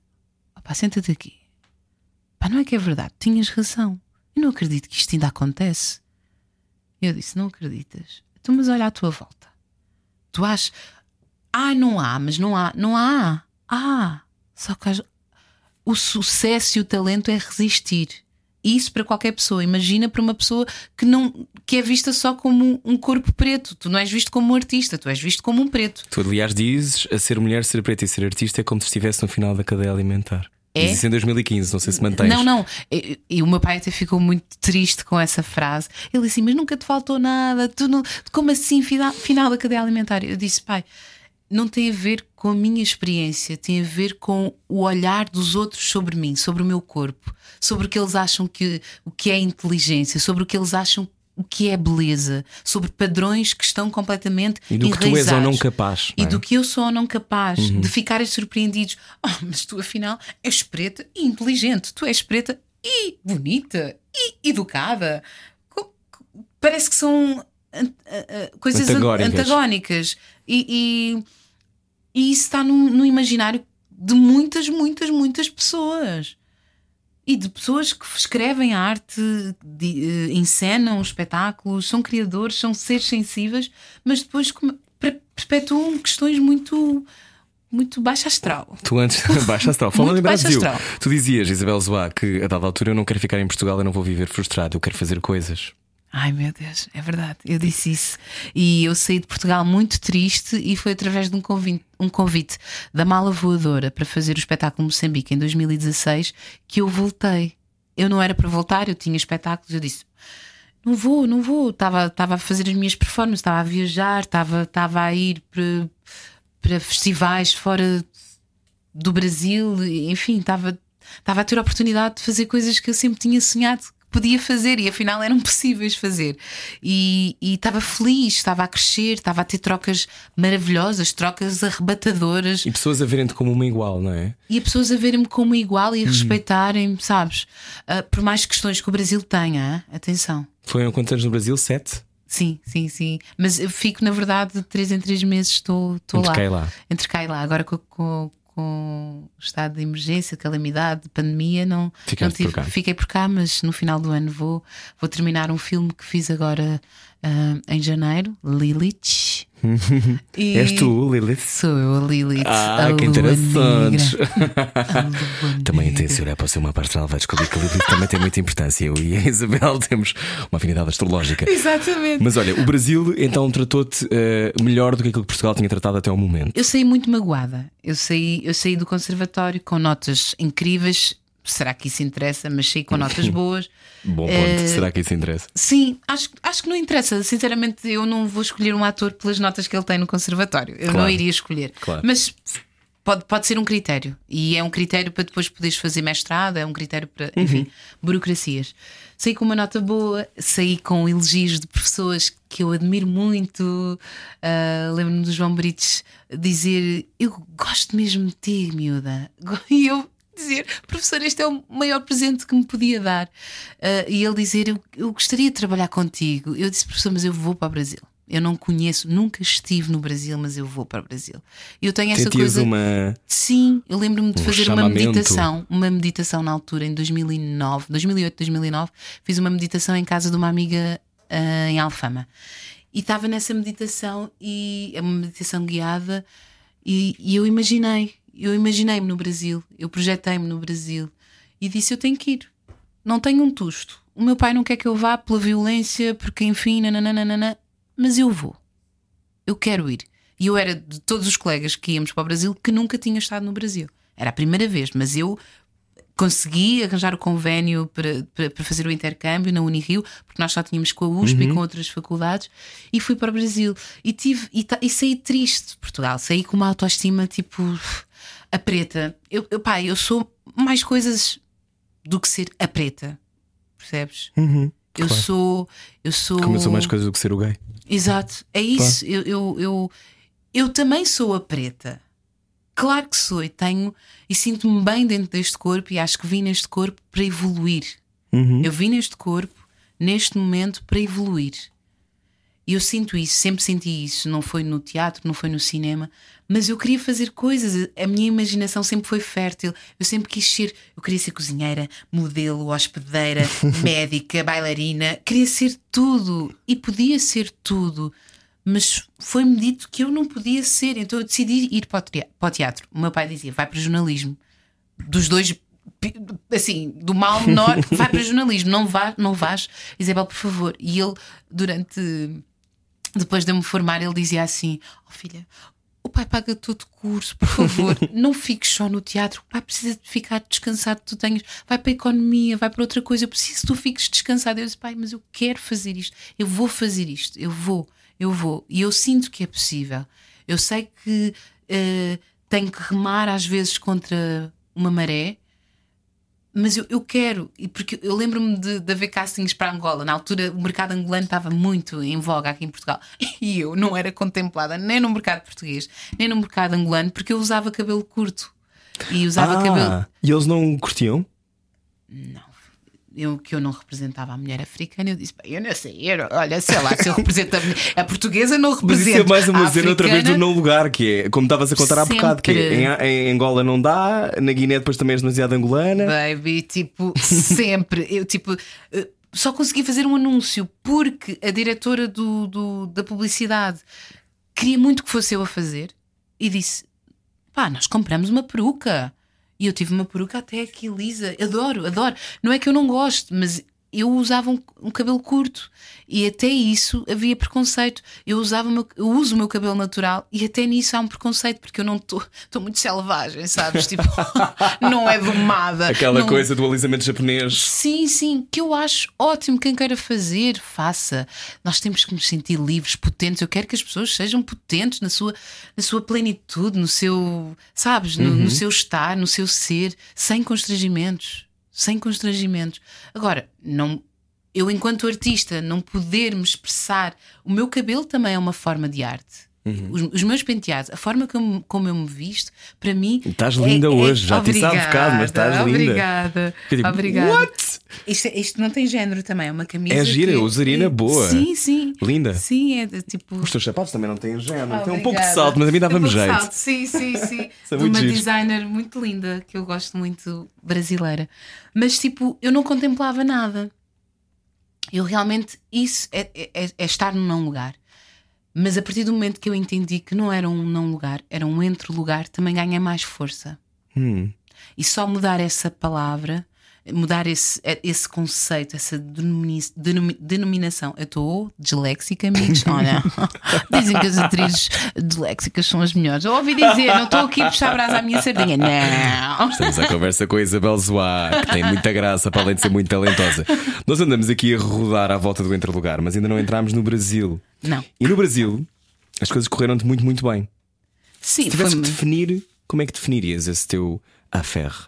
opá, senta-te aqui. Pá, não é que é verdade, tinhas razão. Eu não acredito que isto ainda acontece. Eu disse: não acreditas? Então, mas olha à tua volta. Tu achas. Ah, não há, mas não há. Não há. Há. Só que o sucesso e o talento é resistir. Isso para qualquer pessoa. Imagina para uma pessoa que não que é vista só como um corpo preto. Tu não és visto como um artista, tu és visto como um preto. Tu, aliás, dizes a ser mulher, ser preta e ser artista é como se estivesse no final da cadeia alimentar. É? Diz isso em 2015, não sei se mantens. Não, não. E, e o meu pai até ficou muito triste com essa frase. Ele disse: Mas nunca te faltou nada. Tu não, como assim, final, final da cadeia alimentar? Eu disse: Pai, não tem a ver com a minha experiência, tem a ver com o olhar dos outros sobre mim, sobre o meu corpo, sobre o que eles acham que o que é inteligência, sobre o que eles acham o que é beleza, sobre padrões que estão completamente E do que tu és ou enraizados. não capaz. E não é? do que eu sou ou não capaz Uhum. de ficarem surpreendidos. Oh, mas tu afinal és preta e inteligente. Tu és preta e bonita e educada. Parece que são coisas an- Antagónicas. antagónicas. E, e, e isso está no, no imaginário de muitas, muitas, muitas pessoas. E de pessoas que escrevem arte, de- eh, encenam espetáculos, são criadores, são seres sensíveis, mas depois perpetuam questões muito, muito baixa astral. Tu antes, [LAUGHS] baixa astral, falando em Brasil, astral. tu dizias, Isabel Zoá, que a dada altura eu não quero ficar em Portugal, eu não vou viver frustrado, eu quero fazer coisas. Ai meu Deus, é verdade, eu disse isso. E eu saí de Portugal muito triste e foi através de um convite, um convite da Mala Voadora para fazer o espetáculo Moçambique em 2016 que eu voltei. Eu não era para voltar, eu tinha espetáculos, eu disse. Não vou, não vou. Estava, estava a fazer as minhas performances, estava a viajar, estava, estava a ir para, para festivais fora do Brasil, enfim, estava, estava a ter a oportunidade de fazer coisas que eu sempre tinha sonhado podia fazer e afinal eram [LAUGHS] possíveis fazer. E, e estava feliz, estava a crescer, estava a ter trocas maravilhosas, trocas arrebatadoras E pessoas a verem-te como uma igual, não é? e a pessoas a verem-me como igual Uhum. e a respeitarem-me, sabes? Ah, por mais questões que o Brasil tenha, ah, atenção. Foram quantos anos no Brasil? Sete? Sim, sim, sim. Mas eu fico, na verdade, de três em três meses estou estou Entre lá. lá. Entre cá e lá. Agora com, com, com estado de emergência, de calamidade, de pandemia, não, não por cá. fiquei por cá, mas no final do ano vou, vou terminar um filme que fiz agora ah, em janeiro, Lilith. E [LAUGHS] És tu, Lilith? Sou eu, a Lilith. Ah, a que interessante. [LAUGHS] Também negra. intencionei para ser uma parte vai descobrir que a Lilith também tem muita importância. Eu e a Isabel [LAUGHS] temos uma afinidade astrológica. Exatamente. Mas olha, o Brasil então tratou-te eh, melhor do que aquilo que Portugal tinha tratado até ao momento. Eu saí muito magoada. Eu saí, eu saí do conservatório com notas incríveis. Será que isso interessa? Mas saí com notas [LAUGHS] boas. Bom ponto. Eh, Será que isso interessa? Sim, acho, acho que não interessa. Sinceramente, eu não vou escolher um ator pelas notas que ele tem no conservatório. Eu Claro. não iria escolher. Claro. Mas pode, pode ser um critério. E é um critério para depois poderes fazer mestrado, é um critério para, enfim, burocracias. Saí com uma nota boa, saí com elogios de pessoas que eu admiro muito. Ah, Lembro-me do João Brites dizer: Eu gosto mesmo de ti, miúda. [LAUGHS] E eu dizer, professor, este é o maior presente que me podia dar. Ah, e ele dizer, eu, eu gostaria de trabalhar contigo. Eu disse, professor, mas eu vou para o Brasil. Eu não conheço, nunca estive no Brasil, mas eu vou para o Brasil. Eu tenho essa Sentias coisa. uma. Sim, eu lembro-me de Um fazer uma chamamento. meditação, uma meditação na altura, em 2009, 2008, 2009, fiz uma meditação em casa de uma amiga ah, em Alfama. E estava nessa meditação, e é uma meditação guiada, e, e eu imaginei, eu imaginei-me no Brasil, eu projetei-me no Brasil, e disse: Eu tenho que ir, não tenho um tusto. O meu pai não quer que eu vá pela violência, porque enfim, nananana, mas eu vou eu quero ir. E eu era de todos os colegas que íamos para o Brasil que nunca tinha estado no Brasil. Era a primeira vez, mas eu consegui arranjar o convênio para, para, para fazer o intercâmbio na Unirio, porque nós só tínhamos com a USP e com outras faculdades, e fui para o Brasil. E, tive, e, e saí triste de Portugal, saí com uma autoestima tipo a preta. Eu, eu, pá, eu sou mais coisas do que ser a preta, percebes? Eu sou. Eu sou. Começou mais coisas do que ser o gay. Exato, é isso. Eu, eu, eu, eu também sou a preta. Claro que sou e tenho e sinto-me bem dentro deste corpo e acho que vim neste corpo para evoluir. Eu vim neste corpo, neste momento, para evoluir. E eu sinto isso, sempre senti isso. Não foi no teatro, não foi no cinema, mas eu queria fazer coisas. A minha imaginação sempre foi fértil. Eu sempre quis ser. Eu queria ser cozinheira, modelo, hospedeira, [LAUGHS] médica, bailarina. Queria ser tudo. E podia ser tudo. Mas foi-me dito que eu não podia ser. Então eu decidi ir para o o teatro. O meu pai dizia: vai para o jornalismo. Dos dois assim, do mal menor, [LAUGHS] vai para jornalismo, não vá, não vás, Isabel, por favor. E ele, durante depois de eu me formar, ele dizia assim: Oh filha, o pai paga todo o curso, por favor, [LAUGHS] não fiques só no teatro. O pai precisa de ficar descansado. Tu tens, vai para a economia, vai para outra coisa. Eu preciso que tu fiques descansado. Eu disse: Pai, mas eu quero fazer isto, eu vou fazer isto, eu vou, eu vou. E eu sinto que é possível. Eu sei que eh, tenho que remar às vezes contra uma maré, mas eu, eu quero, e porque eu lembro-me de, de haver castings para Angola. Na altura, o mercado angolano estava muito em voga aqui em Portugal. [LAUGHS] E eu não era contemplada nem no mercado português, nem no mercado angolano, porque eu usava cabelo curto. E usava cabelo. Ah, e eles não curtiam? Eu, que eu não representava a mulher africana, eu disse: "Bem, Eu não sei, eu, olha, sei lá, se eu represento a, mulher- a portuguesa, não Mas isso é mais uma dizer outra vez do não lugar, que é como estavas a contar há bocado, que é, em, em Angola não dá, na Guiné depois também és demasiado angolana. Baby, tipo, sempre. Eu, tipo, eh, só consegui fazer um anúncio porque a diretora do, do- da publicidade queria muito que fosse eu a fazer e disse: pá, nós compramos uma peruca. E eu tive uma peruca até aqui lisa. Adoro, adoro. Não é que eu não gosto, mas eu usava um, um cabelo curto e até isso havia preconceito. Eu usava meu- eu uso o meu cabelo natural e até nisso há um preconceito porque eu não estou muito selvagem, sabes? Tipo, [LAUGHS] não é domada. Aquela não- coisa do alisamento japonês. Sim, sim, que eu acho ótimo. Quem queira fazer, faça. Nós temos que nos sentir livres, potentes. Eu quero que as pessoas sejam potentes na sua, na sua plenitude, no seu, sabes, no, no seu estar, no seu ser, sem constrangimentos. Sem constrangimentos. Agora, não. Eu, enquanto artista, não poder me expressar, o meu cabelo também é uma forma de arte. Os, os meus penteados, a forma como, como eu me visto, para mim. Estás linda hoje, já te disse há Obrigada, bocado, mas estás linda. Obrigada. Eu digo, Obrigada. What? Isto, isto não tem género também, é uma camisa. É gira, que- usaria na boa. Sim, sim. Linda. Sim, é de, tipo. Os teus sapatos também não têm género. Tem um Obrigada. pouco de salto, mas a mim Tem um dava-me pouco de jeito. salto, Sim, sim, sim. [LAUGHS] É De uma giro. designer muito linda que eu gosto muito, brasileira. Mas tipo, eu não contemplava nada. Eu realmente, isso é, é- é estar num não lugar. Mas a partir do momento que eu entendi que não era um não lugar, era um entre lugar, também ganha mais força. Hum. E só mudar essa palavra, mudar esse, esse conceito, essa denomi- denominação. Eu estou disléxica, amigos. [LAUGHS] Olha, dizem que as atrizes disléxicas são as melhores. Eu ouvi dizer, não estou aqui a puxar brasa à minha sardinha. Não. Estamos à conversa com a Isabel Zoá, que tem muita graça, para além de ser muito talentosa. Nós andamos aqui a rodar à volta do Entre-Lugar, mas ainda não entramos no Brasil. Não. E no Brasil, as coisas correram-te muito, muito bem. Sim, Se tivesse foi que definir, como é que definirias esse teu affaire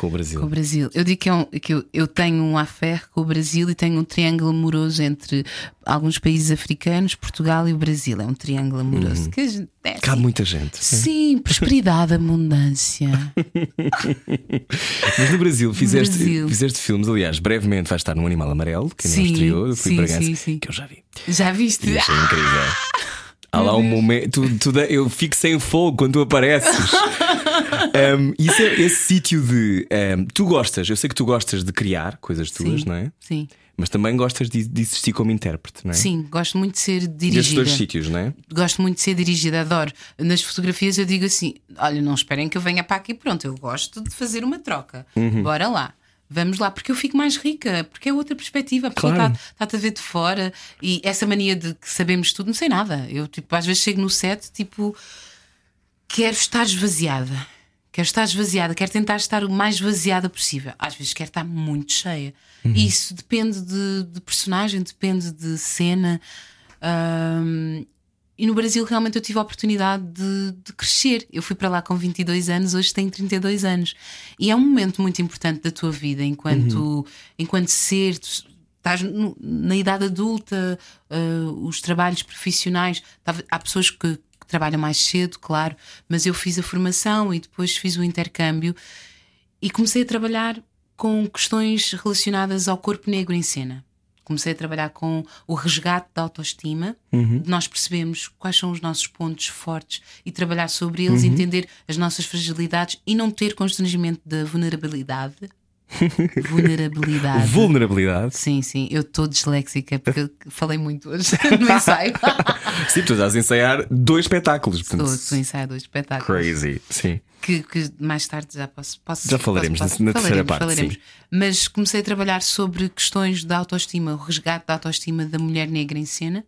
com o Brasil? com o Brasil. Eu digo que, é um- que eu, eu tenho um affaire com o Brasil e tenho um triângulo amoroso entre alguns países africanos, Portugal e o Brasil. É um triângulo amoroso. Que a gente- é Cabe assim. muita gente. Sim, prosperidade, abundância. [LAUGHS] Mas no Brasil fizeste, Brasil. fizeste filmes, aliás, brevemente vai estar no Animal Amarelo, que Sim, estreou, eu fui sim, sim, sim. que eu já vi. Já viste? E achei [LAUGHS] incrível. Há lá um momento. Tu, tu eu fico sem fogo quando tu apareces. [LAUGHS] [LAUGHS] Um, isso é esse sítio de. um, tu gostas, eu sei que tu gostas de criar coisas tuas, Sim, não é? Sim. Mas também gostas de, de existir como intérprete, não é? Sim, gosto muito de ser dirigida. dois sítios, não é? Gosto muito de ser dirigida, adoro. Nas fotografias eu digo assim: olha, não esperem que eu venha para aqui, pronto, eu gosto de fazer uma troca. Uhum. Bora lá. Vamos lá, porque eu fico mais rica, porque é outra perspectiva. Está- está-te a ver de fora e essa mania de que sabemos tudo, não sei nada. Eu, tipo, às vezes chego no set, tipo, quero estar esvaziada. Quero estar esvaziada, quero tentar estar o mais esvaziada possível. Às vezes quero estar muito cheia. E Isso depende de, de personagem, depende de cena. Ahm, e no Brasil realmente eu tive a oportunidade de, de crescer. Eu fui para lá com 22 anos, hoje tenho 32 anos. E é um momento muito importante da tua vida enquanto, enquanto ser. Estás no- na idade adulta, ah, os trabalhos profissionais. Há pessoas que trabalham mais cedo, claro, mas eu fiz a formação e depois fiz o intercâmbio e comecei a trabalhar com questões relacionadas ao corpo negro em cena. Comecei a trabalhar com o resgate da autoestima, de nós percebemos quais são os nossos pontos fortes e trabalhar sobre eles, entender as nossas fragilidades e não ter constrangimento da vulnerabilidade. Vulnerabilidade. Vulnerabilidade. Sim, sim, eu estou disléxica porque falei muito hoje [LAUGHS] no ensaio. Sim, tu estás a ensaiar dois espetáculos. Estou portanto, estou a ensaio do espetáculo. Crazy, sim. que, que mais tarde já posso. posso Já falaremos posso- na- na terceira falaremos, parte, falaremos. sim. Mas comecei a trabalhar sobre questões da autoestima, o resgate da autoestima da mulher negra em cena,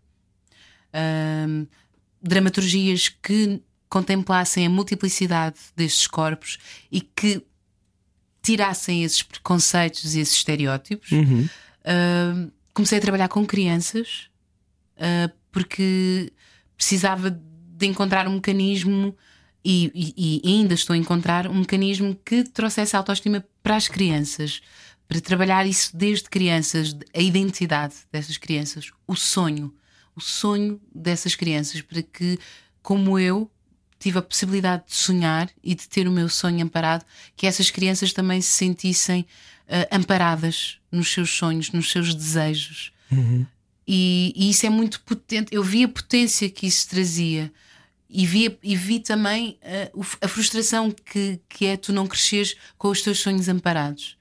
dramaturgias que contemplassem a multiplicidade destes corpos e que tirassem esses preconceitos e esses estereótipos. Uhum. Ahm, comecei a trabalhar com crianças ah, porque precisava de encontrar um mecanismo e, e- e ainda estou a encontrar um mecanismo que trouxesse a autoestima para as crianças, para trabalhar isso desde crianças, a identidade dessas crianças, o sonho, o sonho dessas crianças, para que, como eu, tive a possibilidade de sonhar e de ter o meu sonho amparado, que essas crianças também se sentissem ah, amparadas nos seus sonhos, nos seus desejos. E, e isso é muito potente. Eu vi a potência que isso trazia e vi, e vi também o- a frustração que, que é tu não cresceres com os teus sonhos amparados.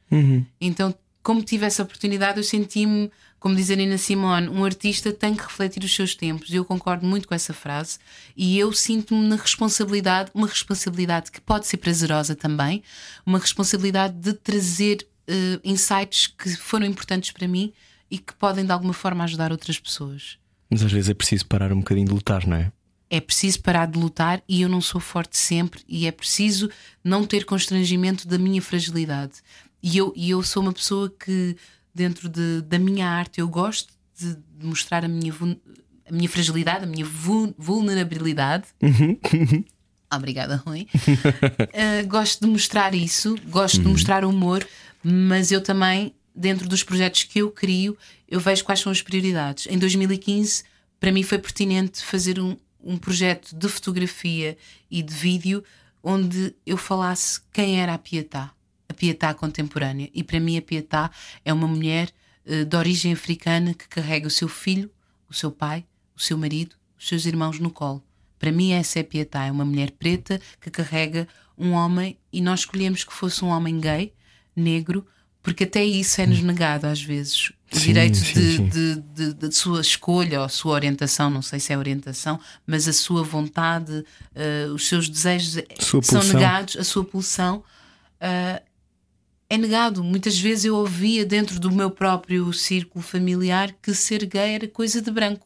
Então, como tive essa oportunidade, eu senti-me, como diz a Nina Simone, um artista tem que refletir os seus tempos. E eu concordo muito com essa frase. E eu sinto-me na responsabilidade, uma responsabilidade que pode ser prazerosa também, uma responsabilidade de trazer eh, insights que foram importantes para mim e que podem de alguma forma ajudar outras pessoas. Mas às vezes é preciso parar um bocadinho de lutar, não é? É preciso parar de lutar e eu não sou forte sempre, e é preciso não ter constrangimento da minha fragilidade. E eu, e eu sou uma pessoa que, dentro de- da minha arte, eu gosto de, de mostrar a minha, a minha fragilidade, a minha vul- vulnerabilidade. Obrigada, Rui. Uh, [LAUGHS] gosto de mostrar isso, gosto de mostrar humor, mas eu também, dentro dos projetos que eu crio, eu vejo quais são as prioridades. Em 2015, para mim foi pertinente fazer um, um projeto de fotografia e de vídeo onde eu falasse quem era a Pietá. Pietá contemporânea. E para mim, a Pietá é uma mulher uh, de origem africana que carrega o seu filho, o seu pai, o seu marido, os seus irmãos no colo. Para mim, essa é Pietá, é uma mulher preta que carrega um homem e nós escolhemos que fosse um homem gay, negro, porque até isso é-nos negado às vezes. O Sim, direito sim, de, sim. de, de, de sua escolha ou sua orientação, não sei se é orientação, mas a sua vontade, eh, os seus desejos são negados, a sua pulsão eh, é negado. Muitas vezes eu ouvia dentro do meu próprio círculo familiar que ser gay era coisa de branco.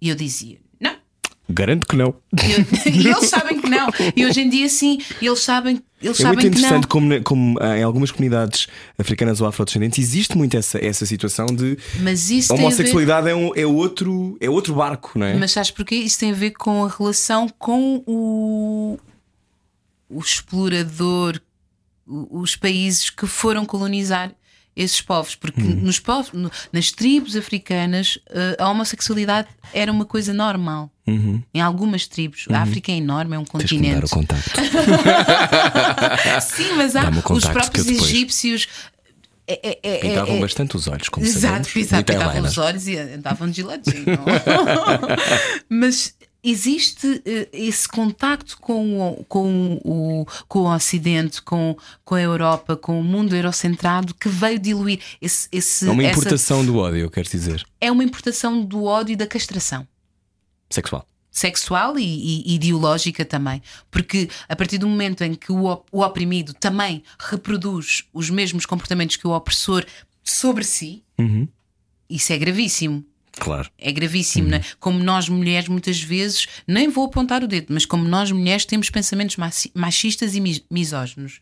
E eu dizia, não. Garanto que não. E [LAUGHS] eles sabem que não. E hoje em dia sim, eles sabem, eles É sabem muito interessante como, como, ah, em algumas comunidades africanas ou afrodescendentes existe muito essa, essa situação de Mas isso homossexualidade é, um- é, outro, é outro barco, não é? Mas sabes porquê? Isso tem a ver com a relação com o, o explorador, os países que foram colonizar esses povos, porque Hum. nos povos, no- nas tribos africanas eh, a homossexualidade era uma coisa normal. Em algumas tribos, a África é enorme, é um Uhum. Tens que me dar continente. o contacto. [LAUGHS] Sim, mas há os próprios egípcios. é- é- é- Pintavam é- bastante os olhos, como Exato, sabemos. exato, pintavam os olhos e andavam de geladinho. [LAUGHS] Mas existe eh, esse contacto com o, com o, com o Ocidente, com, com a Europa, com o mundo eurocentrado que veio diluir esse, esse, É uma essa- importação do ódio, eu quero dizer. é uma importação do ódio e da castração Sexual. sexual e, e ideológica também. Porque a partir do momento em que o, o oprimido também reproduz os mesmos comportamentos que o opressor sobre si, Uhum. isso é gravíssimo. Claro. É gravíssimo, né? como nós mulheres muitas vezes, nem vou apontar o dedo, mas como nós mulheres temos pensamentos machistas e mis- misóginos.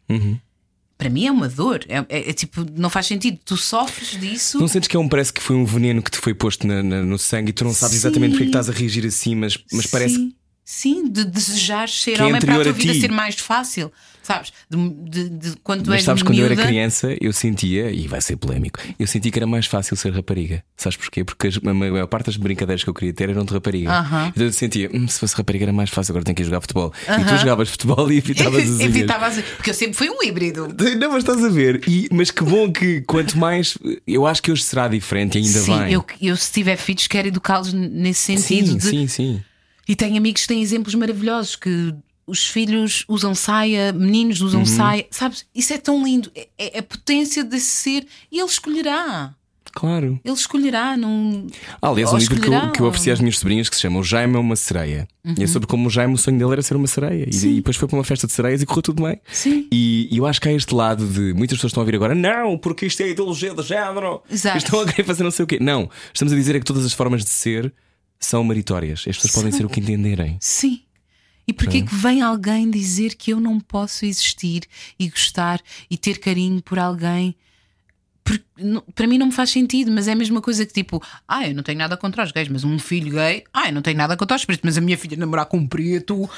Para mim é uma dor, é, é- é tipo, não faz sentido. Tu sofres disso. Não sentes que é um, parece que foi um veneno que te foi posto na- na- no sangue e tu não sabes exatamente porque é que estás a reagir assim, mas, mas parece sim, sim, de desejar ser é homem para a tua a vida ser mais fácil, sabes? De, de- de- quando Mas sabes, quando eu era miúda, criança, eu sentia, e vai ser polémico, eu sentia que era mais fácil ser rapariga. Sabes porquê? Porque as- a maior parte das brincadeiras que eu queria ter eram de rapariga. Aham. Então eu sentia, "Hum, se fosse rapariga era mais fácil, agora tenho que ir jogar futebol. E tu jogavas futebol e evitavas [LAUGHS] as unhas. evitava as- porque eu sempre fui um híbrido. Não, mas estás a ver. E- mas que bom que quanto mais. Eu acho que hoje será diferente, ainda Sim, bem. eu, eu se tiver filhos quero educá-los nesse sentido sim, de sim, sim. E tenho amigos que têm exemplos maravilhosos que os filhos usam saia, meninos usam Uhum. saia, sabes? Isso é tão lindo. É, é a potência desse ser e ele escolherá. Claro. Ele escolherá. Não... Ah, aliás, um livro que eu, que eu ofereci às minhas sobrinhas que se chama O Jaime é uma sereia. E é sobre como o Jaime, o sonho dele era ser uma sereia. E, e depois foi para uma festa de sereias e correu tudo bem. Sim. E, e eu acho que há este lado de muitas pessoas estão a ouvir agora, não, porque isto é ideologia de género. Exato. Estão a querer fazer não sei o quê. Não, estamos a dizer é que todas as formas de ser são meritórias. As pessoas podem ser o que entenderem. Sim. E porquê que vem alguém dizer que eu não posso existir e gostar e ter carinho por alguém? Porque, não- para mim não me faz sentido, mas é a mesma coisa que tipo, ah, eu não tenho nada contra os gays, mas um filho gay, ah, eu não tenho nada contra os pretos, mas a minha filha namorar com um preto.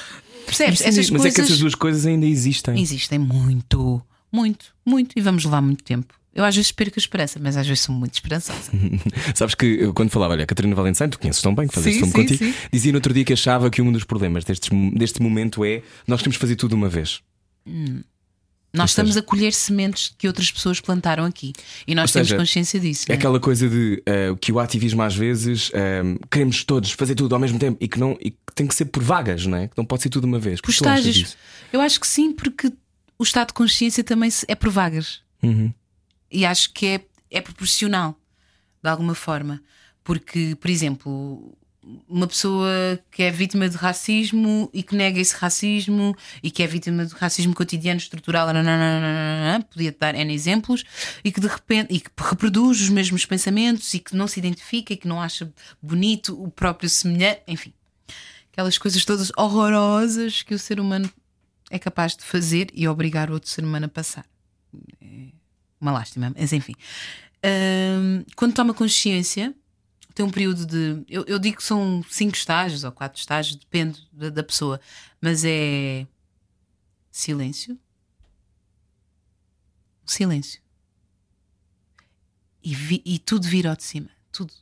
Percebes? Sim, Essas mas coisas é que essas duas coisas ainda existem. existem muito, muito, muito, e vamos levar muito tempo. Eu às vezes perco a esperança, mas às vezes sou muito esperançosa. [LAUGHS] Sabes que eu, quando falava, olha, Catarina Valençain, tu conheces tão bem, fazes filme sim, contigo, sim. dizia no outro dia que achava que um dos problemas destes, deste momento é nós temos que fazer tudo uma vez. Nós seja- estamos a colher sementes que outras pessoas plantaram aqui e nós temos seja, consciência disso. É é? aquela coisa de eh, que o ativismo às vezes eh, queremos todos fazer tudo ao mesmo tempo e que, não, e que tem que ser por vagas, não é? Que não pode ser tudo uma vez. Por estágios. Eu acho que sim, porque o estado de consciência também é por vagas. Uhum. E acho que é, é proporcional, de alguma forma. Porque, por exemplo, uma pessoa que é vítima de racismo e que nega esse racismo e que é vítima de racismo cotidiano, estrutural, nananana, podia dar N exemplos, e que de repente e que reproduz os mesmos pensamentos e que não se identifica e que não acha bonito o próprio semelhante, enfim, aquelas coisas todas horrorosas que o ser humano é capaz de fazer e obrigar o outro ser humano a passar. É uma lástima, mas enfim. Hum, quando toma consciência, tem um período de. Eu, eu digo que são cinco estágios ou quatro estágios, depende da, da pessoa, mas é silêncio, silêncio e, vi- e tudo vir ao de cima, tudo.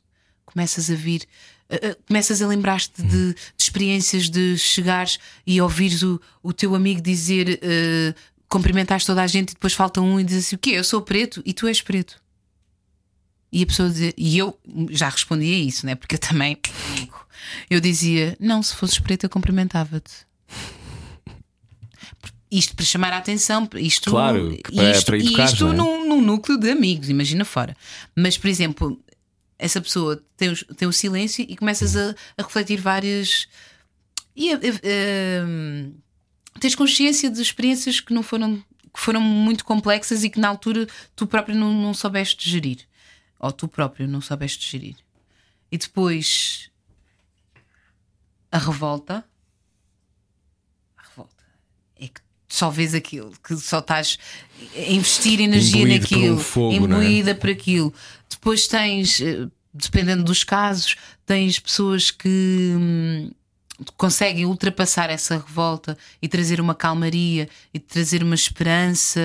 Começas a vir, uh, uh, começas a lembrar-te de, de experiências de chegares e ouvires o, o teu amigo dizer uh, cumprimentares toda a gente e depois falta um e diz assim: o quê? Eu sou preto e tu és preto. E a pessoa dizia, e eu já respondia isso, né? Porque eu também eu dizia: não, se fosses preto, eu cumprimentava-te. Isto para chamar a atenção, isto, Claro, para- isto, para educar, isto é? num, num núcleo de amigos, imagina fora. Mas, por exemplo, essa pessoa tem, os- tem o silêncio e começas a, a refletir várias. E a- a- a- tens consciência de experiências que não foram que foram muito complexas e que na altura tu próprio não, não soubeste gerir. Ou tu próprio não soubeste gerir. E depois a revolta. A revolta. É que só vês aquilo que só estás a investir energia Imbuído um naquilo fogo, é? imbuída por aquilo. Depois tens eh, dependendo dos casos tens pessoas que hum, conseguem ultrapassar essa revolta e trazer uma calmaria e trazer uma esperança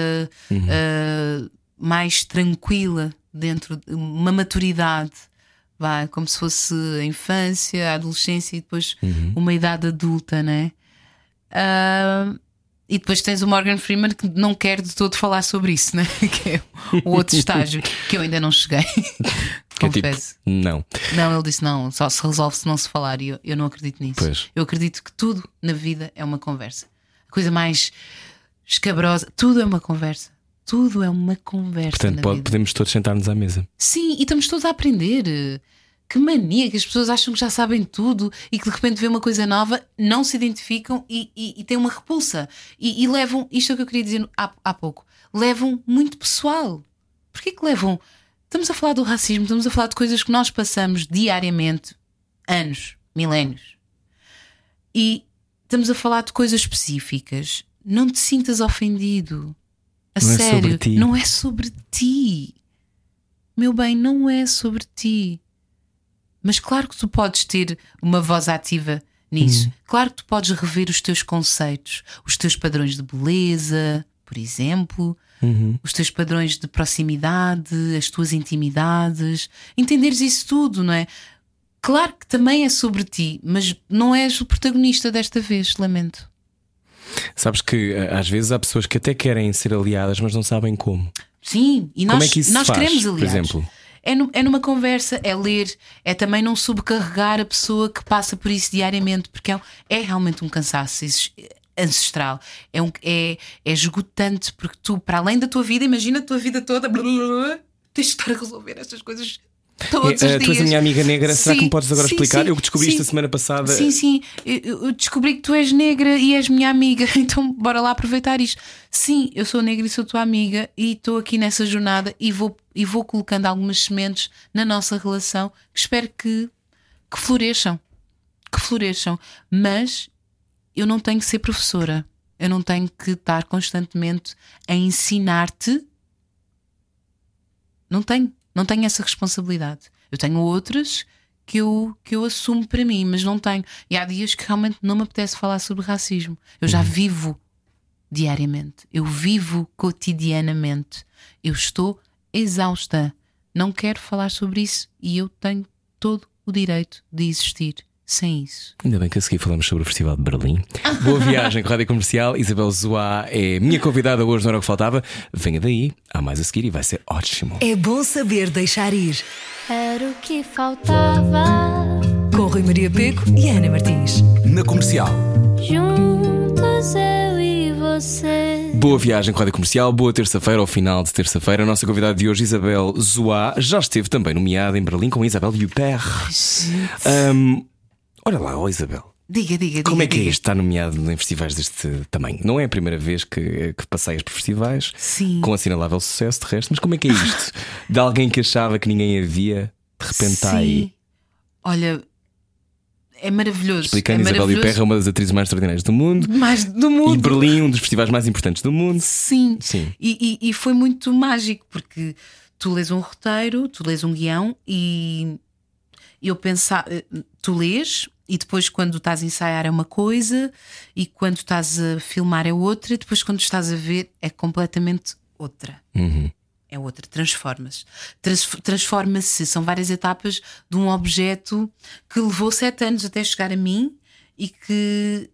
Uhum. uh, mais tranquila dentro de uma maturidade vai como se fosse a infância a adolescência e depois Uhum. uma idade adulta né Uh, e depois tens o Morgan Freeman que não quer de todo falar sobre isso, né? [LAUGHS] que é o outro [LAUGHS] estágio que eu ainda não cheguei. [LAUGHS] Que é tipo, não. Não, ele disse não, só se resolve se não se falar. E eu, eu não acredito nisso. Pois. Eu acredito que tudo na vida é uma conversa. A coisa mais escabrosa, tudo é uma conversa. Tudo é uma conversa. Portanto, na pode- vida. podemos todos sentar-nos à mesa. Sim, e estamos todos a aprender. Que mania que as pessoas acham que já sabem tudo e que de repente vê uma coisa nova, não se identificam e, e, e têm uma repulsa. E, e levam, isto é o que eu queria dizer há, há pouco, levam muito pessoal. Porquê que levam? Estamos a falar do racismo, estamos a falar de coisas que nós passamos diariamente, anos, milénios. E estamos a falar de coisas específicas. Não te sintas ofendido. A Não é sério, ti. não é sobre ti. Meu bem, não é sobre ti. Mas claro que tu podes ter uma voz ativa nisso. Hum. Claro que tu podes rever os teus conceitos, os teus padrões de beleza, por exemplo, Uhum. os teus padrões de proximidade, as tuas intimidades, entenderes isso tudo, não é? Claro que também é sobre ti, mas não és o protagonista desta vez, lamento. Sabes que eh, às vezes há pessoas que até querem ser aliadas, mas não sabem como. Sim, e Como nós, é que isso nós faz, queremos por aliados. exemplo? É, nu- é numa conversa, é ler, é também não subcarregar a pessoa que passa por isso diariamente, porque é, é realmente um cansaço ancestral. É, um, é, é esgotante, porque tu, para além da tua vida, imagina a tua vida toda, blá, blá, blá, tens de estar a resolver estas coisas todos os eh, tu és a minha amiga negra, será que Sim, me podes agora sim, explicar? sim, eu descobri isto sim. a semana passada. Sim, sim, eu, eu descobri que tu és negra e és minha amiga, [LAUGHS] então bora lá aproveitar isto. Sim, eu sou negra e sou tua amiga e estou aqui nessa jornada e vou, e vou colocando algumas sementes na nossa relação que espero que, que floresçam. Que floresçam. Mas eu não tenho que ser professora. Eu não tenho que estar constantemente a ensinar-te. Não tenho. Não tenho essa responsabilidade. Eu tenho outras que eu, que eu assumo para mim, mas não tenho. E há dias que realmente não me apetece falar sobre racismo. Eu já vivo diariamente. Eu vivo cotidianamente. Eu estou exausta. Não quero falar sobre isso e eu tenho todo o direito de existir sem isso. Ainda bem que a seguir falamos sobre o Festival de Berlim. [LAUGHS] Boa viagem com a Rádio Comercial. Isabel Zoá é minha convidada hoje, não era o que faltava. Venha daí, há mais a seguir e vai ser ótimo. É bom saber deixar ir. Era o que faltava. Com Rui Maria Peco e Ana Martins. Na comercial. Juntos eu e você. Boa viagem com a Rádio Comercial, boa terça-feira, ao final de terça-feira. A nossa convidada de hoje, Isabel Zoá, já esteve também nomeada em Berlim com Isabel Huppert. Ahm, olha lá, ó Isabel. Diga, diga, diga. Como é que é diga. isto estar nomeado em festivais deste tamanho? Não é a primeira vez que, que passeias por festivais Sim. com assinalável sucesso de resto, mas como é que é isto? [LAUGHS] de alguém que achava que ninguém havia, de repente está aí. Olha, é maravilhoso. Explicando, é Isabel. Huppert é uma das atrizes mais extraordinárias do mundo. Mais do E mundo. Berlim, um dos festivais mais importantes do mundo. Sim. Sim. E, e- e foi muito mágico porque tu lês um roteiro, tu lês um guião e eu pensar, tu lês e depois quando estás a ensaiar é uma coisa e quando estás a filmar é outra, e depois quando estás a ver é completamente outra. Uhum. É outra, transforma-se. Trans- Transforma-se, são várias etapas de um objeto que levou sete anos até chegar a mim e que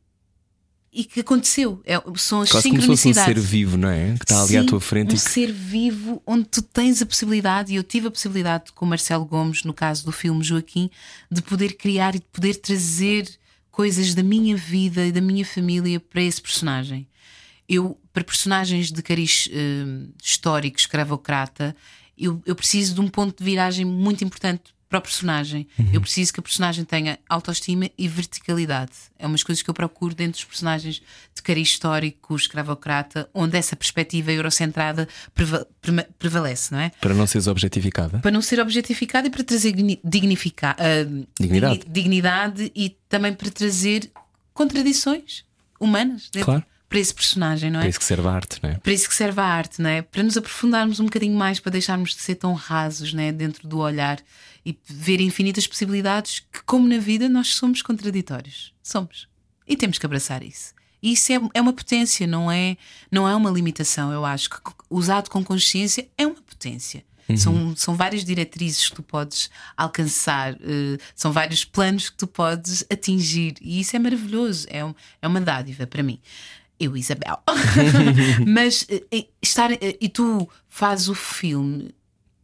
e que aconteceu. É, são as Quase como se um sincronicidades. ser vivo, não é? Que está ali à Sim, tua frente um que ser vivo onde tu tens a possibilidade, e eu tive a possibilidade com o Marcelo Gomes, no caso do filme Joaquim, de poder criar e de poder trazer coisas da minha vida e da minha família para esse personagem. Eu, para personagens de cariz eh, histórico, escravocrata, eu, eu preciso de um ponto de viragem muito importante para o personagem. Eu preciso que a personagem tenha autoestima e verticalidade. É umas coisas que eu procuro dentro dos personagens de cariz histórico, escravocrata, onde essa perspectiva eurocentrada prevalece, não é? para não seres objetificada. Para não ser objetificada e para trazer dignifica- ah, Dignidade. digni- dignidade e também para trazer contradições humanas Claro. Para esse personagem, não é? Para isso que serve a arte, não é? Para isso que serve a arte, não é? Para nos aprofundarmos um bocadinho mais, para deixarmos de ser tão rasos, não é? Dentro do olhar e ver infinitas possibilidades que, como na vida, nós somos contraditórios. Somos. E temos que abraçar isso. E isso é, é uma potência, não é, não é uma limitação. Eu acho que usado com consciência é uma potência. São, são várias diretrizes que tu podes alcançar, eh, são vários planos que tu podes atingir, e isso é maravilhoso, é, um- é uma dádiva para mim. Eu, Isabel. [LAUGHS] Mas eh, eh, estar. eh, E tu fazes o filme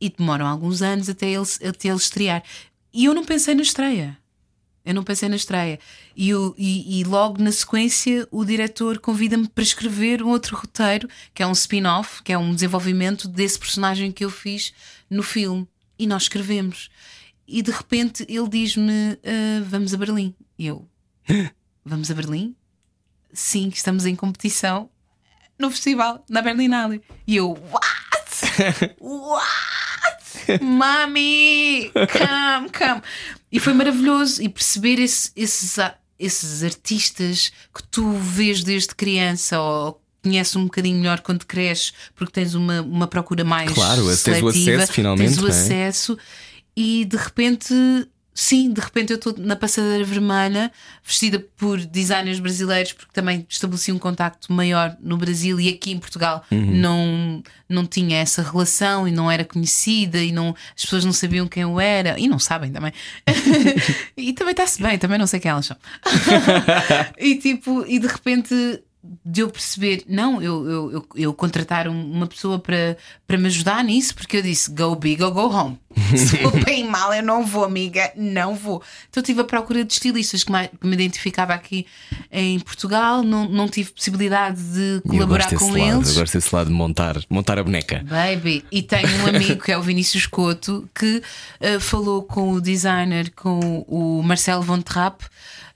e demoram alguns anos até ele, até ele estrear. E eu não pensei na estreia. Eu não pensei na estreia. E, eu- e- e logo na sequência o diretor convida-me para escrever um outro roteiro, que é um spin-off, que é um desenvolvimento desse personagem que eu fiz no filme. E nós escrevemos. E de repente ele diz-me: "Ah, Vamos a Berlim. E eu: [LAUGHS] Vamos a Berlim? Sim, estamos em competição no festival, na Berlinale. E eu: What? [LAUGHS] What? Mami, come, come. E foi maravilhoso e perceber esse- esses, esses artistas que tu vês desde criança ou conheces um bocadinho melhor quando cresces, porque tens uma, uma procura mais Claro, tens o seletiva, acesso, finalmente, tens o é? acesso e de repente. Sim, de repente eu estou na passadeira vermelha, vestida por designers brasileiros, porque também estabeleci um contacto maior no Brasil e aqui em Portugal Uhum. não, não tinha essa relação e não era conhecida e não, as pessoas não sabiam quem eu era e não sabem também. [LAUGHS] e também está-se bem, também não sei quem elas são. [LAUGHS] e tipo, e de repente de eu perceber, não, eu, eu, eu, eu contratar um- uma pessoa para, para me ajudar nisso, porque eu disse go big or go home. Se for bem mal, eu não vou, amiga, não vou. Então eu tive a procura de estilistas que, me identificava aqui em Portugal, não, não tive possibilidade de colaborar com lado, eles. eu gosto desse lado de montar, montar a boneca. Baby, e tenho um amigo que é o Vinícius Couto que eh, falou com o designer, com o Marcelo Von Trapp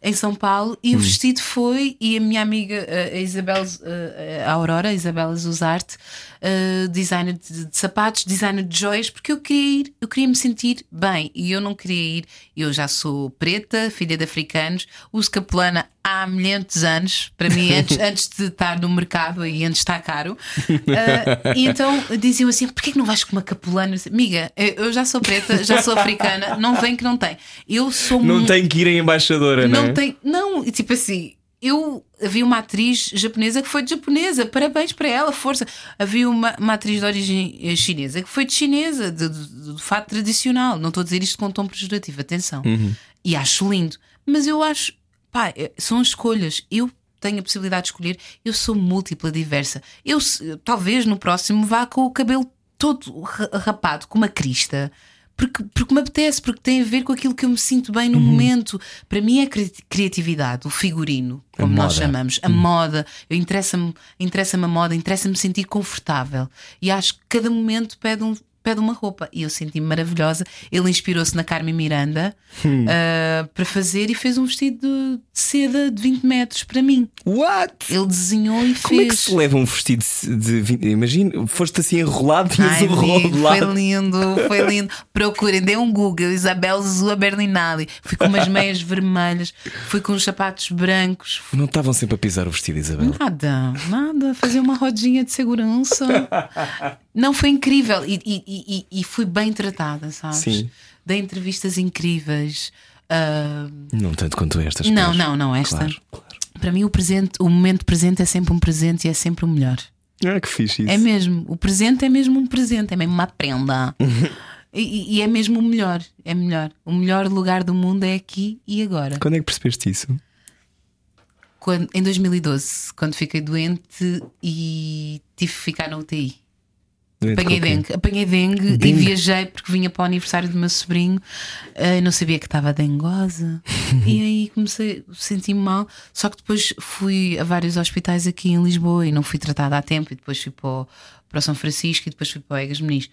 em São Paulo e o vestido foi e a minha amiga eh, a Isabel eh, a Aurora, a Isabela Zuzarte, eh, designer de, de sapatos, designer de joias, porque eu queria ir, eu queria me sentir bem e eu não queria ir. Eu já sou preta, filha de africanos, uso capulana há milhares de anos, para mim, antes, [LAUGHS] antes de estar no mercado e antes de estar caro. Ah, e então diziam assim: porquê que não vais com uma capulana? Eu disse, Amiga, eu já sou preta, já sou africana, não vem que não tem. Eu sou Não tem que ir em embaixadora, não, não é? tem. Não, tipo assim. Eu havia uma atriz japonesa que foi de japonesa, parabéns para ela, força. Havia uma, uma atriz de origem eh, chinesa que foi de chinesa, de, de, de fato tradicional. Não estou a dizer isto com tom pejorativo, atenção. Uhum. E acho lindo, mas eu acho, pá, eh, são escolhas. Eu tenho a possibilidade de escolher, eu sou múltipla, diversa. Eu talvez no próximo vá com o cabelo todo ra- rapado, com uma crista. Porque, porque me apetece, porque tem a ver com aquilo que eu me sinto bem Uhum. no momento. Para mim é cri- criatividade, o figurino, como nós moda. chamamos, Uhum. a moda. Eu Interessa-me interessa a moda, interessa-me sentir confortável. E acho que cada momento pede, um, pede uma roupa. E eu senti-me maravilhosa. Ele inspirou-se na Carmen Miranda Hum. ah, para fazer e fez um vestido de, seda de 20 metros para mim. What? Ele desenhou e Como é que fez. se leva um vestido de 20? Imagina, foste assim enrolado e o rolo de foi lado. lindo, foi lindo. Procurem, dê um Google, Isabel Zua Berlinali. Fui com umas meias [LAUGHS] vermelhas, fui com os sapatos brancos. Não estavam sempre a pisar o vestido, Isabel. Nada, nada, fazer uma rodinha de segurança. [LAUGHS] Não, foi incrível e, e, e, e fui bem tratada, sabes? Sim. Dei entrevistas incríveis. ah, Não tanto quanto estas. não, pois. não, não, esta. Claro, claro. Para mim, o presente, o momento presente é sempre um presente e é sempre o melhor. Ah, que fixe isso. É mesmo, o presente é mesmo um presente, é mesmo uma prenda. [LAUGHS] e, e é mesmo o melhor, é melhor. O melhor lugar do mundo é aqui e agora. Quando é que percebeste isso? quando, em 2012, quando fiquei doente e tive que ficar na UTI. Doente Apanhei dengue, apanhei dengue, e Dengue? viajei porque vinha para o aniversário do meu sobrinho eh, não sabia que estava dengosa [LAUGHS] e aí comecei a sentir-me mal. Só que depois fui a vários hospitais aqui em Lisboa e não fui tratada a tempo. E depois fui para o, para o São Francisco e depois fui para o Egas Meniz.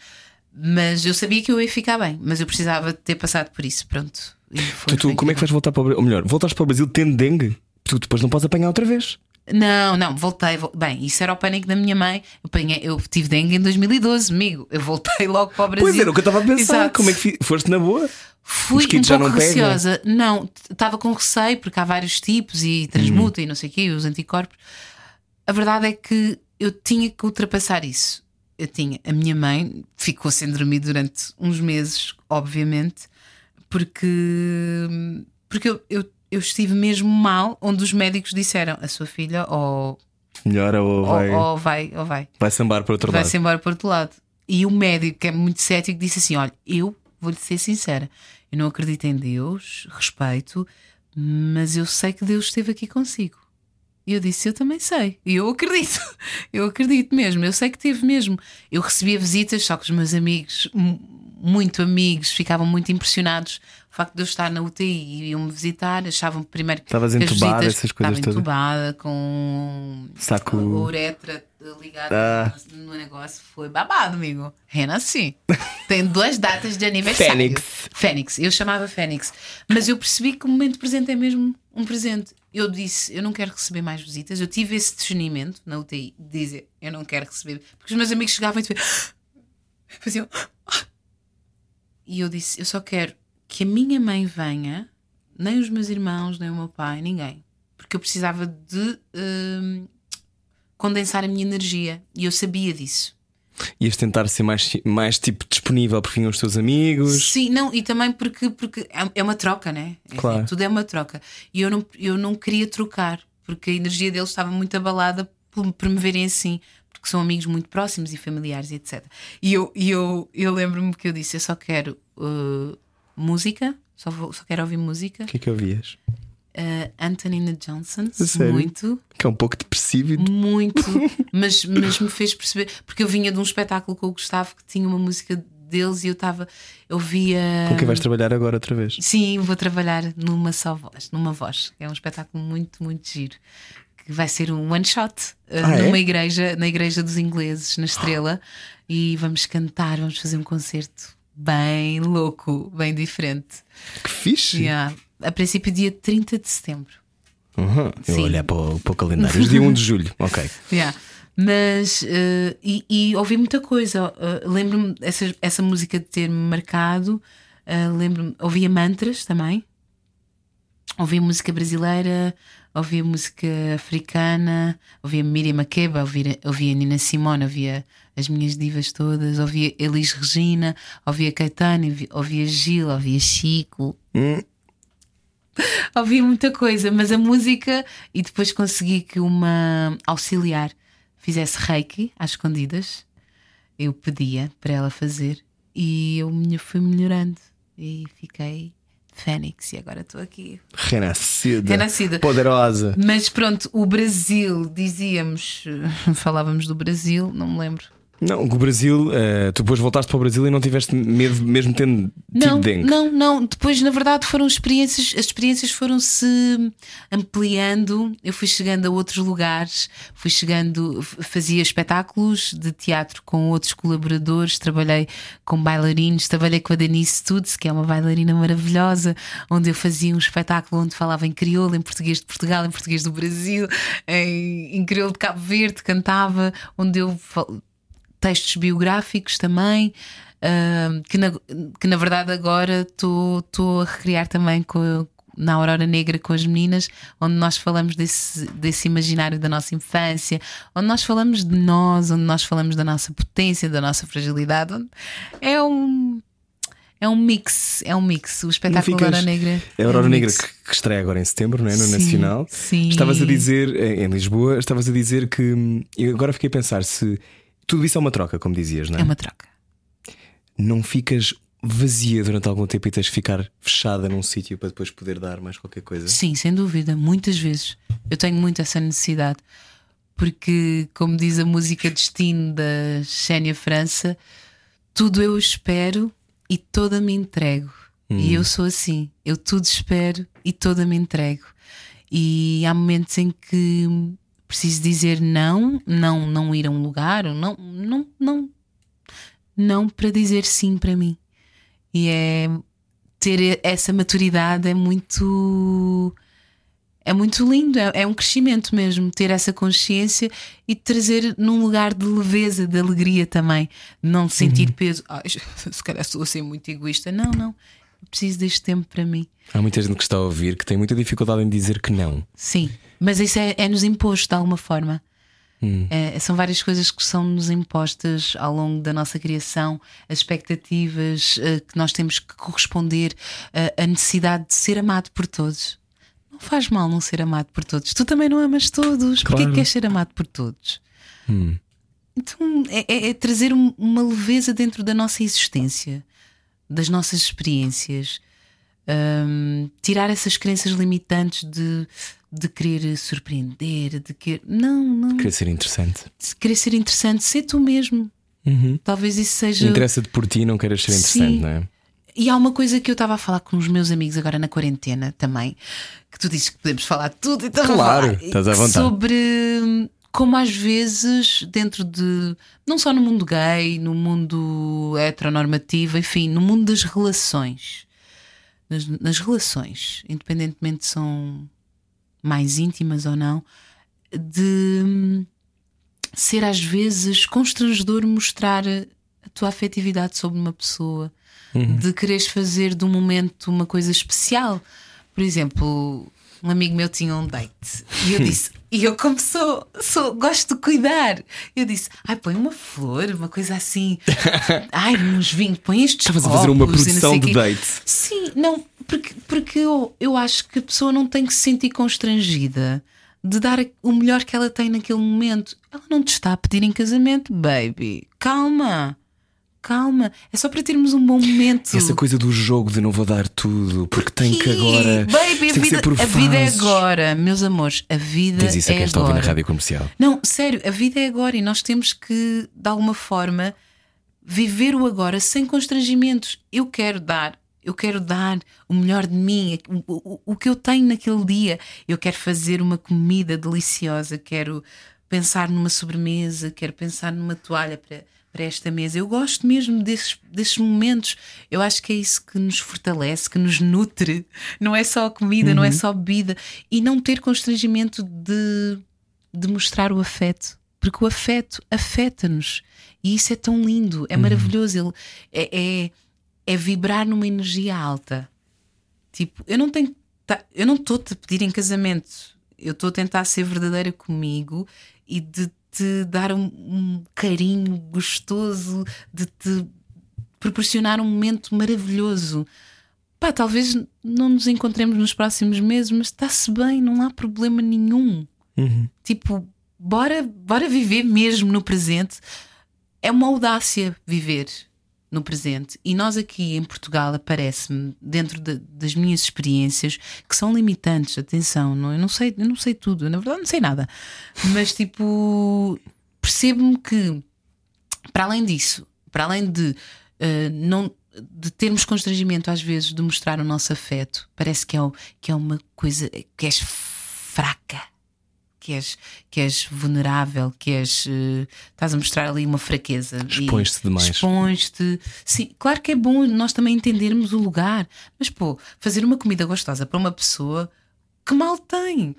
Mas eu sabia que eu ia ficar bem, mas eu precisava ter passado por isso. Pronto. E Tu, tu, como é que vais voltar para o Brasil? Ou melhor, voltaste para o Brasil tendo dengue? Tu depois não podes apanhar outra vez. Não, não, voltei. vol- Bem, isso era o pânico da minha mãe. Eu, apanhei- eu tive dengue em 2012, amigo. Eu voltei logo para o Brasil. Pois era o que eu estava a pensar. Exato. Como é que foste na boa? Fui um pouco receosa. Não, estava com receio porque há vários tipos e transmuta Uhum. e não sei o quê, os anticorpos. A verdade é que eu tinha que ultrapassar isso. Eu tinha. A minha mãe ficou sem dormir durante uns meses, obviamente, porque, porque eu, eu, eu estive mesmo mal, onde os médicos disseram a sua filha ou, Melhor ou vai, ou, ou vai, ou vai vai sambar para outro lado? vai-se embora para outro lado. E o médico, que é muito cético, disse assim: Olha, eu vou-lhe ser sincera, eu não acredito em Deus, respeito, mas eu sei que Deus esteve aqui consigo. E eu disse: Eu também sei. E eu acredito. [LAUGHS] Eu acredito mesmo. Eu sei que teve mesmo. Eu recebia visitas, só que os meus amigos, mu- muito amigos, ficavam muito impressionados. O facto de eu estar na UTI e iam-me visitar, achavam primeiro que Estavas as entubada, essas coisas estava todas? entubada com Saco- a uretra ligada Ah. no negócio. Foi babado, amigo. Renasci. Tem duas datas de aniversário. Fênix. Fênix. Eu chamava Fênix. Mas eu percebi que o momento presente é mesmo um presente. Eu disse, eu não quero receber mais visitas. Eu tive esse discernimento na UTI de dizer, eu não quero receber. Porque os meus amigos chegavam e [GASPS] faziam. [GASPS] E eu disse, eu só quero que a minha mãe venha, nem os meus irmãos, nem o meu pai, ninguém. Porque eu precisava de hum, condensar a minha energia. E eu sabia disso. Ias tentar ser mais, mais tipo disponível porque vinham os teus amigos. Sim, não, e também porque, porque é- é uma troca, né? É- Claro. tudo é uma troca. E eu não, eu não queria trocar, porque a energia deles estava muito abalada por, por me verem assim, porque são amigos muito próximos e familiares e etc. E eu, e eu, eu lembro-me que eu disse: eu só quero uh, música, só, vou- só quero ouvir música. O que é que ouvias? Uh, Antonina Johnson, sério? muito. Que é um pouco depressivo. Muito, [LAUGHS] mas, mas me fez perceber, porque eu vinha de um espetáculo com o Gustavo que tinha uma música deles e eu estava, eu via. Com quem vais trabalhar agora outra vez? Sim, vou trabalhar numa só voz, numa voz. É um espetáculo muito, muito giro. Que vai ser um one shot uh, Ah, é? numa igreja, na igreja dos ingleses, na Estrela, [GASPS] e vamos cantar, vamos fazer um concerto bem louco, bem diferente. Que fixe! Yeah. A princípio, dia 30 de setembro. Uhum. Eu olhar para o, para o calendário. Dia 1 de julho. Ok. Yeah. Mas eh, e, e ouvi muita coisa. Eh, lembro-me essa, essa música de ter-me marcado. eh, lembro-me, ouvia mantras também. Ouvia música brasileira, ouvia música africana, ouvia Miriam Makeba, ouvia, ouvia Nina Simone, ouvia as minhas divas todas, ouvia Elis Regina, ouvia Caetano, ouvia, Gil, ouvia Chico. Hum. [LAUGHS] Ouvia muita coisa, mas a música e depois consegui que uma auxiliar fizesse reiki às escondidas. Eu pedia para ela fazer e eu fui melhorando e fiquei Fênix e agora estou aqui. Renascida. Renascida. Poderosa. Mas pronto, o Brasil, dizíamos, [LAUGHS] falávamos do Brasil, não me lembro. Não, o Brasil, eh, tu depois voltaste para o Brasil e não tiveste medo, mesmo tendo Não, tido dengue. não, não. Depois, na verdade, foram experiências, as experiências foram-se ampliando. Eu fui chegando a outros lugares, fui chegando, fazia espetáculos de teatro com outros colaboradores, trabalhei com bailarinos, trabalhei com a Denise Studs, que é uma bailarina maravilhosa, onde eu fazia um espetáculo onde falava em crioulo, em português de Portugal, em português do Brasil, em, em crioulo de Cabo Verde, cantava, onde eu textos biográficos também. ah, que, na, que na verdade agora estou a recriar também com, na Aurora Negra com as meninas, onde nós falamos desse, desse imaginário da nossa infância, onde nós falamos de nós, onde nós falamos da nossa potência, da nossa fragilidade. É um. É um mix, é um mix. O espetáculo ficas- Aurora Negra. É a Aurora um Negra que, que estreia agora em setembro, não é? No Sim, Nacional. sim. Estavas a dizer, em em Lisboa, estavas a dizer que. hum, Eu agora fiquei a pensar se tudo isso é uma troca, como dizias, não é? É uma troca. Não ficas vazia durante algum tempo e tens de ficar fechada num sítio para depois poder dar mais qualquer coisa? Sim, sem dúvida, muitas vezes. Eu tenho muito essa necessidade. Porque, como diz a música Destino da Xénia França, tudo eu espero e toda me entrego. E eu sou assim, eu tudo espero e toda me entrego. E há momentos em que preciso dizer não, não, não ir a um lugar, ou não, não, não, não para dizer sim para mim. E é ter essa maturidade é muito é muito lindo, é, é um crescimento mesmo ter essa consciência e trazer num lugar de leveza, de alegria também, não sentir peso. Ai, [LAUGHS] se calhar estou a ser muito egoísta. Não, não. Preciso deste tempo para mim. Há muita gente que está a ouvir que tem muita dificuldade em dizer que não. Sim, mas isso é, é nos imposto de alguma forma. É, são várias coisas que são-nos impostas ao longo da nossa criação, as expectativas eh, que nós temos que corresponder, eh, a necessidade de ser amado por todos. Não faz mal não ser amado por todos. Tu também não amas todos. Porquê Claro. que queres ser amado por todos? Então é, é- é trazer um- uma leveza dentro da nossa existência, das nossas experiências, Hum, tirar essas crenças limitantes de, de querer surpreender, de querer. Não, não. Querer ser interessante. De querer ser interessante, ser tu mesmo. Talvez isso seja. Interessa-te por ti, não queres ser interessante, Sim. não é? E há uma coisa que eu estava a falar com os meus amigos agora na quarentena também, que tu dizes que podemos falar de tudo, então vamos Claro, estás à vontade. Sobre hum, como às vezes, dentro de. não só no mundo gay, no mundo heteronormativo, enfim, no mundo das relações. Nas, nas relações, independentemente se são mais íntimas ou não, de ser às vezes constrangedor mostrar a tua afetividade sobre uma pessoa, de quereres fazer de um momento uma coisa especial. Por exemplo, um amigo meu tinha um date e eu [LAUGHS] disse, e eu como sou, sou gosto de cuidar, eu disse, ai, põe uma flor, uma coisa assim, [LAUGHS] ai, uns vinhos, põe estes Estavas a fazer uma produção de quê." date. Sim, não, porque, porque eu, eu acho que a pessoa não tem que se sentir constrangida de dar o melhor que ela tem naquele momento. Ela não te está a pedir em casamento, baby. Calma, calma. É só para termos um bom momento. Essa coisa do jogo de não vou dar tudo, porque tem que agora. Baby, a vida, a vida é agora, meus amores. A vida Diz isso a é quem está a ouvir agora. na rádio comercial. Não, sério, a vida é agora e nós temos que, de alguma forma, viver o agora sem constrangimentos. Eu quero dar, eu quero dar o melhor de mim, o, o, o que eu tenho naquele dia. Eu quero fazer uma comida deliciosa, quero pensar numa sobremesa, quero pensar numa toalha para, para esta mesa. Eu gosto mesmo desses, desses momentos. Eu acho que é isso que nos fortalece, que nos nutre. Não é só comida, não é só a bebida. E não ter constrangimento de de mostrar o afeto, porque o afeto afeta-nos e isso é tão lindo, é maravilhoso. Ele é, é, é vibrar numa energia alta. Tipo, eu não tenho, eu não estou-te a pedir em casamento, eu estou a tentar ser verdadeira comigo e de te dar um, um carinho gostoso, de te proporcionar um momento maravilhoso. Pá, talvez não nos encontremos nos próximos meses, mas está-se bem, não há problema nenhum. Tipo, bora, bora viver mesmo no presente. É uma audácia viver no presente. E nós aqui em Portugal, aparece-me, dentro de- das minhas experiências, que são limitantes, atenção, não, eu, não sei, eu não sei tudo, na verdade não sei nada. Mas tipo, percebo-me que para além disso, para além de eh, não de termos constrangimento às vezes de mostrar o nosso afeto, parece que é, o- que é uma coisa que és fraca, que és, que és vulnerável, que és eh, estás a mostrar ali uma fraqueza. Expões-te demais. Expões-te. Sim, claro que é bom nós também entendermos o lugar, mas pô, fazer uma comida gostosa para uma pessoa que mal tem.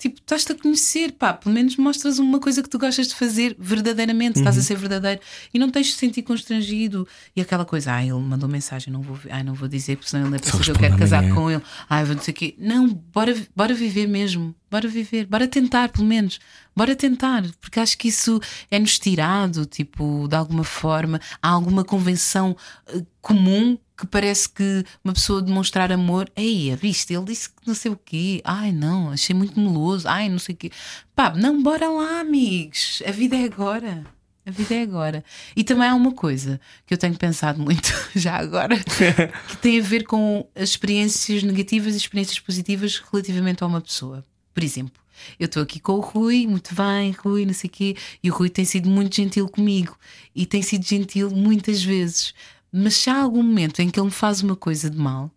Tipo, estás-te a conhecer, pá, pelo menos mostras uma coisa que tu gostas de fazer verdadeiramente, estás Uhum. a ser verdadeiro e não tens de se sentir constrangido. E aquela coisa, ah, ele mandou mensagem, não vou, ai, não vou dizer, porque senão ele é pensa que eu quero casar amanhã. com ele, ai, vou o quê. Não, bora, bora viver mesmo, bora viver, bora tentar, pelo menos, bora tentar, porque acho que isso é-nos tirado, tipo, de alguma forma, há alguma convenção eh, comum que parece que uma pessoa demonstrar amor, ei, viste, ele disse que não sei o quê, ai não, achei muito meloso, ai não sei o quê. Pá, não, bora lá, amigos, a vida é agora. A A vida é agora. E também há uma coisa que eu tenho pensado muito [LAUGHS] já agora, que tem a ver com as experiências negativas e experiências positivas relativamente a uma pessoa. Por exemplo, eu estou aqui com o Rui, muito bem, Rui, não sei o quê, e o Rui tem sido muito gentil comigo e tem sido gentil muitas vezes. Mas se há algum momento em que ele me faz uma coisa de mal,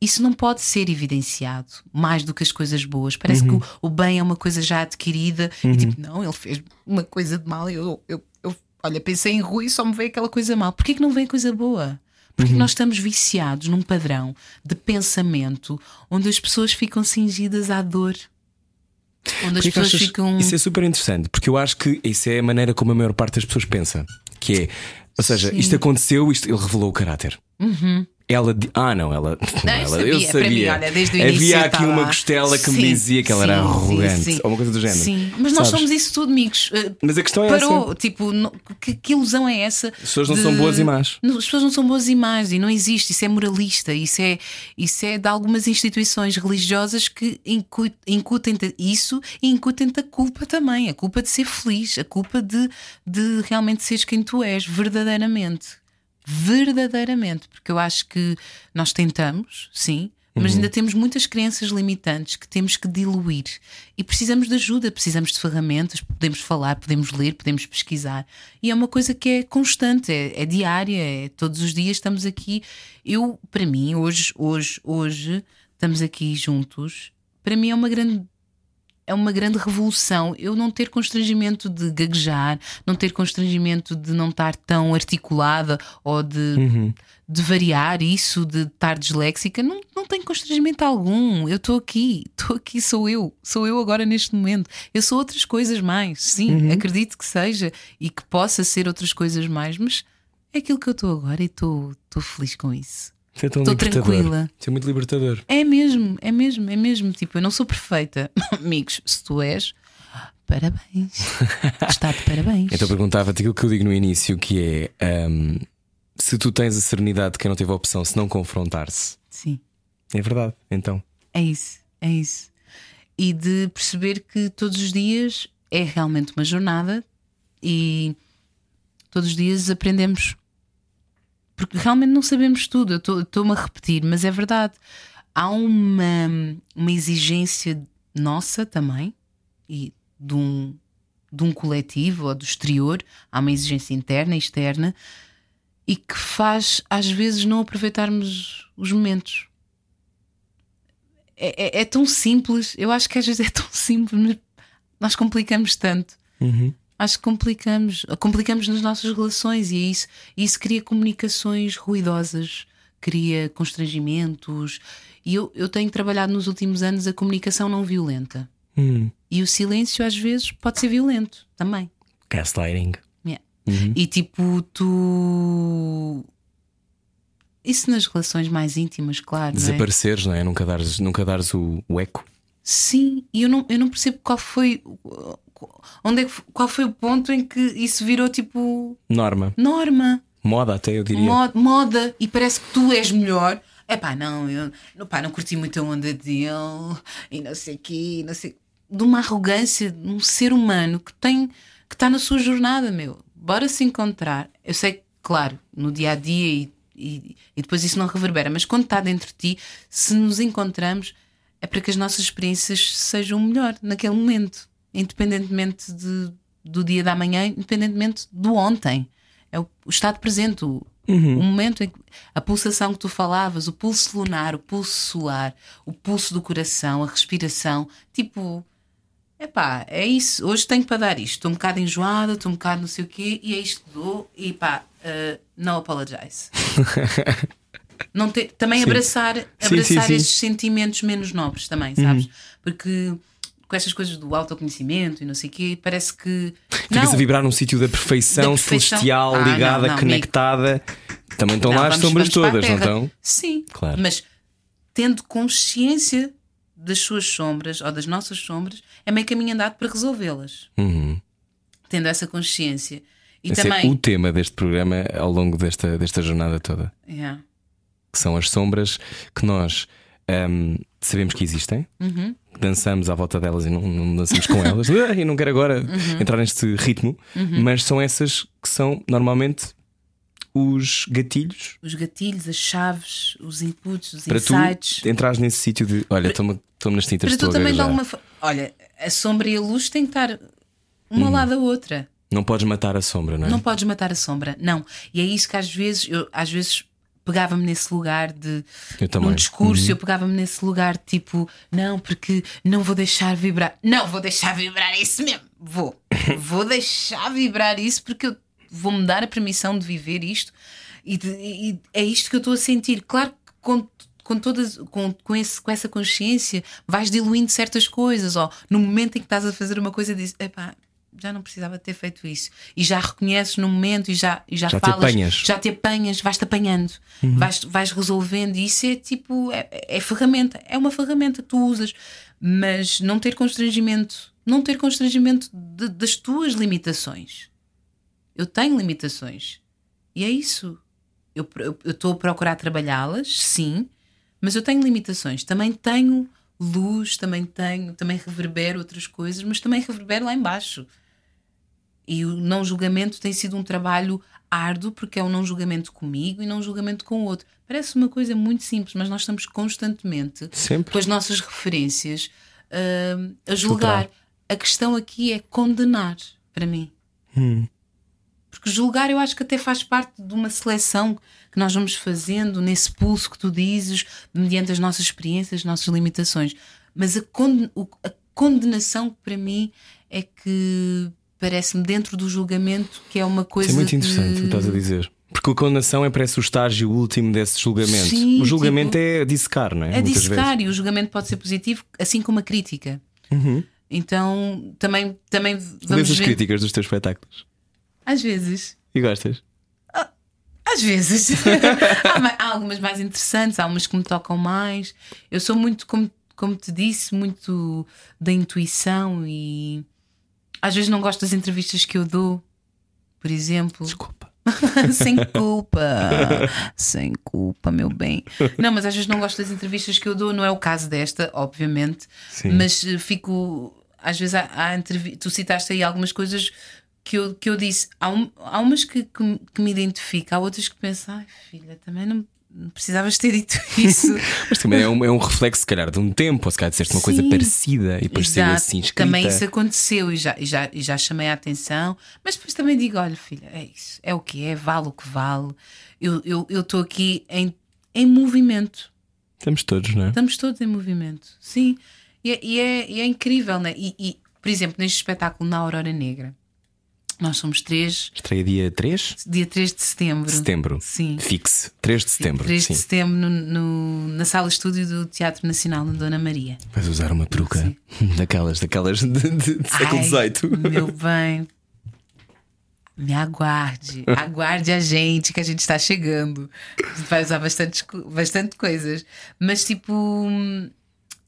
isso não pode ser evidenciado mais do que as coisas boas. Parece que o, o bem é uma coisa já adquirida e tipo, não, ele fez uma coisa de mal. Eu, eu, eu olha, pensei em Rui e só me veio aquela coisa mal. Porquê que não vem coisa boa? Porque nós estamos viciados num padrão de pensamento onde as pessoas ficam cingidas à dor. Onde as que pessoas achas- ficam. Isso é super interessante, porque eu acho que isso é a maneira como a maior parte das pessoas pensa. Que é, ou seja, Sim. isto aconteceu, isto, ele revelou o caráter. Ela Ah, não, ela. [LAUGHS] não, eu ela sabia, eu sabia. mim, olha, desde o Havia início eu aqui uma costela que me Sim, dizia que ela era sim, sim, arrogante, sim. ou uma coisa do género. Sim, mas nós Sabes? somos isso tudo, amigos. Uh, Mas a questão é Parou, essa. tipo, que, que ilusão é essa? As pessoas não são boas e más. As pessoas não são boas e más e não existe. Isso é moralista. Isso é, isso é de algumas instituições religiosas que incu- incutem-te isso e incutem-te a culpa também. A culpa de ser feliz, a culpa de, de realmente seres quem tu és, verdadeiramente. Verdadeiramente. Porque eu acho que nós tentamos, sim. Mas ainda temos muitas crenças limitantes que temos que diluir e precisamos de ajuda, precisamos de ferramentas, podemos falar, podemos ler, podemos pesquisar. E é uma coisa que é constante, é, é diária, é todos os dias estamos aqui. Eu, para mim, hoje, hoje, hoje, estamos aqui juntos. Para mim é uma grande é uma grande revolução eu não ter constrangimento de gaguejar, não ter constrangimento de não estar tão articulada ou de, de variar isso, de estar disléxica. Não, não tenho constrangimento algum. Eu estou aqui, estou aqui, sou eu, sou eu agora neste momento. Eu sou outras coisas mais, sim, acredito que seja e que possa ser outras coisas mais, mas é aquilo que eu estou agora e estou feliz com isso. Isso é tão Estou libertador. tranquila. Isso é muito libertador. É mesmo, é mesmo, é mesmo. Tipo, eu não sou perfeita. [LAUGHS] Amigos, se tu és, parabéns. [LAUGHS] Está de parabéns. Então perguntava-te aquilo que eu digo no início, que é ahm, se tu tens a serenidade de quem não teve a opção, se não confrontar-se. Sim, É verdade, então. é isso, é isso. E de perceber que todos os dias é realmente uma jornada e todos os dias aprendemos. Porque realmente não sabemos tudo. Eu estou- estou-me a repetir, mas é verdade. Há uma, uma exigência nossa também e de um, de um coletivo ou do exterior, há uma exigência interna e externa e que faz às vezes não aproveitarmos os momentos. É, é- é tão simples, eu acho que às vezes é tão [LAUGHS] simples, mas nós complicamos tanto. Acho que complicamos, complicamos nas nossas relações e é isso, e isso cria comunicações ruidosas, cria constrangimentos. E eu, eu tenho trabalhado nos últimos anos a comunicação não violenta. Hum. E o silêncio às vezes pode ser violento também. Gaslighting. Yeah. E tipo, tu. Isso nas relações mais íntimas, claro. não é? Desapareceres, não é? Nunca dares, nunca dares o, o eco. Sim, e eu não, eu não percebo qual foi. Onde é que, qual foi o ponto em que isso virou tipo Norma. norma, Moda, até eu diria. mo- moda, e parece que tu és melhor. É pá, não, eu não, pá, não curti muito a onda dele e não sei o quê, não sei. De uma arrogância de um ser humano que tem que está na sua jornada, meu. Bora se encontrar. Eu sei claro, no dia a dia e, e, e depois isso não reverbera, mas quando está dentro de ti, se nos encontramos, é para que as nossas experiências sejam melhor naquele momento, independentemente de, do dia da manhã, independentemente do ontem. É o, o estado presente, o, o momento em que a pulsação que tu falavas, o pulso lunar, o pulso solar, o pulso do coração, a respiração, tipo. Epá, é isso. Hoje tenho para dar isto. Estou um bocado enjoada, estou um bocado não sei o quê, e é isto que dou. E pá, uh, [LAUGHS] não apologize. não ter, também abraçar, abraçar sim, sim. estes sentimentos menos nobres também, sabes? Porque com estas coisas do autoconhecimento e não sei o quê, parece que. Ficas a vibrar num sítio da perfeição, Da perfeição. celestial, Ah, não, ligada, não, conectada. Também estão lá as vamos- sombras vamos todas, não estão? Sim, Claro. mas tendo consciência das suas sombras ou das nossas sombras, é meio caminho andado para resolvê-las. Uhum. Tendo essa consciência. E Esse também. é o tema deste programa ao longo desta, desta jornada toda. Yeah. Que são as sombras que nós hum, sabemos que existem, Uhum. dançamos à volta delas e não, não dançamos com elas, [LAUGHS] Ah, e não quero agora Uhum. entrar neste ritmo, mas são essas que são normalmente os gatilhos Os gatilhos, as chaves, os inputs, os para insights. tu entrares nesse sítio de olha, estou-me estou nas tintas, Para tu também de alguma. Olha, a sombra e a luz têm que estar uma ao lado da outra. Não podes matar a sombra, não é? Não podes matar a sombra, não. E é isso que às vezes, eu às vezes pegava-me nesse lugar de num discurso, Uhum. eu pegava-me nesse lugar tipo, não, porque não vou deixar vibrar. Não, vou deixar vibrar isso mesmo. Vou. [COUGHS] vou deixar vibrar isso porque eu vou-me dar a permissão de viver isto e, de- e é isto que eu estou a sentir. Claro que com, com todas com, com, esse, com essa consciência vais diluindo certas coisas, ou no momento em que estás a fazer uma coisa dizes, epá, já não precisava ter feito isso. E já reconheces no momento e já, e já, Já te falas, apanhas. já te apanhas, vais-te apanhando, vais, vais resolvendo. E isso é tipo, é, é ferramenta, é uma ferramenta que tu usas, mas não ter constrangimento, não ter constrangimento de- das tuas limitações. Eu tenho limitações e é isso. Eu estou a procurar trabalhá-las, sim, mas eu tenho limitações. Também tenho luz, também tenho, também reverbero outras coisas, mas também reverbero lá embaixo. E o não julgamento tem sido um trabalho árduo porque é um não julgamento comigo e não julgamento com o outro. Parece uma coisa muito simples, mas nós estamos constantemente Sempre. com as nossas referências hum, a julgar. Filtrar. A questão aqui é condenar, para mim. Porque julgar eu acho que até faz parte de uma seleção que nós vamos fazendo nesse pulso que tu dizes, mediante as nossas experiências, as nossas limitações. Mas a, conde- o- a condenação para mim é que parece-me dentro do julgamento que é uma coisa. Isso é muito interessante o de- que estás a dizer. Porque a condenação é parece o estágio último desse julgamento. Sim, o julgamento tipo, é dissecar, não é? É dissecar vezes. e o julgamento pode ser positivo, assim como a crítica. Então também, também Lês vamos as críticas dos teus espetáculos Às vezes. e gostas? Às vezes. [LAUGHS] há, há algumas mais interessantes, há umas que me tocam mais. Eu sou muito, como, como te disse, muito da intuição e às vezes não gosto das entrevistas que eu dou, por exemplo. Desculpa. [LAUGHS] Sem [LAUGHS] culpa. Sem culpa, meu bem. Não, mas às vezes não gosto das entrevistas que eu dou, não é o caso desta, obviamente. Sim. Mas eh, fico. Às vezes há, há tu citaste aí algumas coisas que eu, que eu disse. Há, um- há umas que, que, me- que me identificam, há outras que penso, ai filha, também não, não precisavas ter dito [LAUGHS] isso. Mas também é um, é um reflexo, se calhar, de um tempo, ou se calhar disseste uma coisa Sim. parecida e pareceu assim escrita. Também isso aconteceu e já, e, já, e já chamei a atenção, mas depois também digo: olha, filha, é isso, é o que é, vale o que vale. Eu estou aqui em, em movimento, Estamos todos, não é? estamos todos em movimento, sim. E é, e é, é incrível, né? E, e, por exemplo, neste espetáculo na Aurora Negra, nós somos três, Estreia dia 3 dia 3 de setembro. de setembro. Sim. Fixe. 3 de setembro. 3 sim. de setembro no, no- na sala estúdio do Teatro Nacional na Dona Maria. Vais usar uma peruca [LAUGHS] daquelas, daquelas de, de- de século XVIII. Meu [LAUGHS] bem. Me aguarde, aguarde a gente que a gente está chegando. A gente vai usar bastante, bastante coisas. Mas, tipo, hum,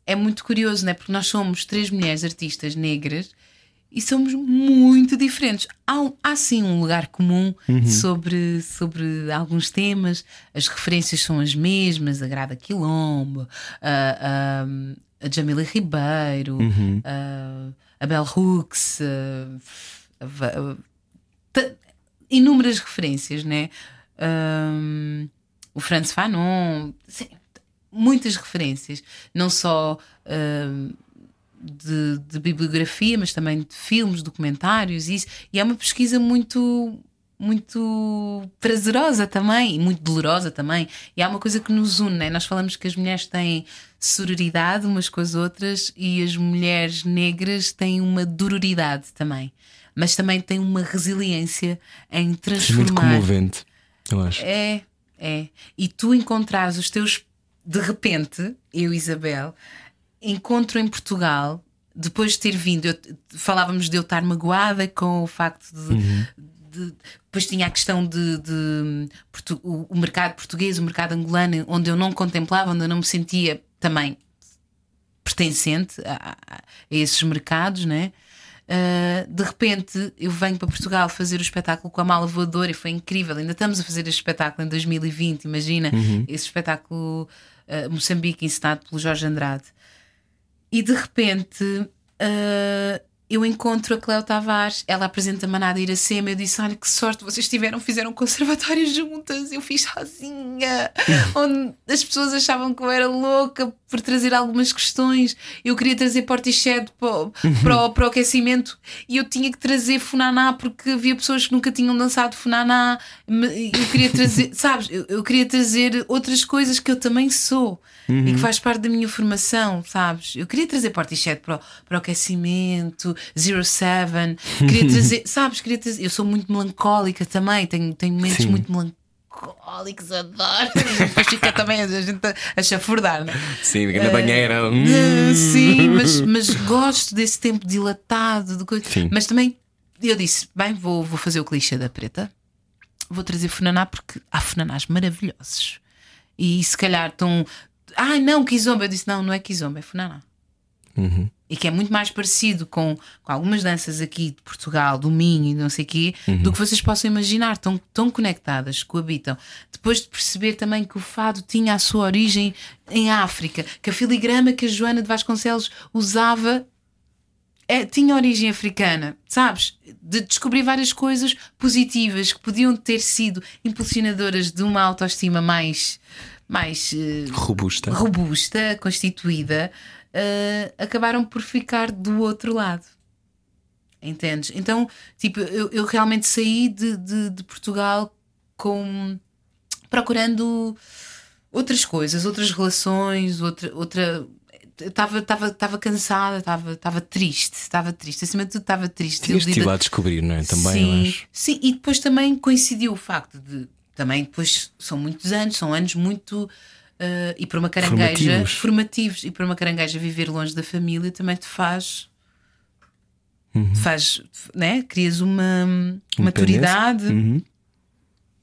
é muito curioso, né? Porque nós somos três mulheres artistas negras e somos muito diferentes. Há, um- há sim um lugar comum sobre, sobre alguns temas, as referências são as mesmas: a Grada Quilombo, a, a, a Jamila Ribeiro, a, a Bell Hooks, inúmeras referências, né? Ahm, o Franz Fanon, sim, muitas referências, não só ahm, de, de bibliografia, mas também de filmes, documentários, e isso. E é uma pesquisa muito muito prazerosa também e muito dolorosa também. E há uma coisa que nos une, né? nós falamos que as mulheres têm sororidade umas com as outras e as mulheres negras têm uma dororidade também, mas também têm uma resiliência em É muito transformar. comovente, eu acho. É, é. E tu encontrares os teus. De repente, eu, Isabel, encontro em Portugal, depois de ter vindo, eu- falávamos de eu estar magoada com o facto de. de- depois tinha a questão de, de portu- o, o mercado português, o mercado angolano, onde eu não contemplava, onde eu não me sentia também pertencente a, a- esses mercados, né? Uh, de repente eu venho para Portugal fazer o espetáculo com a mala voadora e foi incrível. Ainda estamos a fazer este espetáculo em 2020, imagina esse espetáculo uh, Moçambique ensinado pelo Jorge Andrade. E de repente uh, eu encontro a Cleo Tavares, ela apresenta Manada Iracema. Eu disse: Olha que sorte vocês tiveram, fizeram um conservatório juntas. Eu fiz sozinha, [LAUGHS] onde as pessoas achavam que eu era louca por trazer algumas questões. Eu queria trazer Portishead para, o- para, o- para o aquecimento e eu tinha que trazer Funaná porque havia pessoas que nunca tinham dançado Funaná. Eu queria trazer, [LAUGHS] sabes, eu, eu queria trazer outras coisas que eu também sou e que faz parte da minha formação, sabes? Eu queria trazer Portishead para, o- para o aquecimento, Zero Seven, queria trazer, [LAUGHS] sabes? Queria trazer, eu sou muito melancólica também, tenho, tenho momentos Sim. muito melancólicos, adoro. [LAUGHS] Depois fica também a gente a, chafurdar, não é? Sim, na banheira. hum. Ah, Sim, mas, mas gosto desse tempo dilatado, de coisa. Sim. Mas também eu disse: bem, vou, vou fazer o clichê da preta, vou trazer Funaná porque há Funanás maravilhosos. E se calhar estão. Ai não, Kizomba. Eu disse: não, não é Kizomba, é Funaná. Uhum. E que é muito mais parecido com, com algumas danças aqui de Portugal, do Minho e não sei o quê, Uhum. do que vocês possam imaginar. Estão tão conectadas, coabitam. Depois de perceber também que o fado tinha a sua origem em África, que a filigrama que a Joana de Vasconcelos usava é, tinha origem africana, sabes? De descobrir várias coisas positivas que podiam ter sido impulsionadoras de uma autoestima mais, mais eh, Robusta. robusta, constituída, eh, acabaram por ficar do outro lado. Entendes? Então, tipo, eu, eu realmente saí de, de, de Portugal com procurando outras coisas, outras relações, outra. outra Estava cansada, estava triste, estava triste, acima de tudo estava triste. Tinhas lá a descobrir, não é? Também, sim, acho. sim, e depois também coincidiu o facto de também depois são muitos anos, são anos muito eh, e para uma carangueja Formativos. formativos e para uma carangueja viver longe da família também te faz Uhum. te faz, né? Crias uma maturidade Uhum.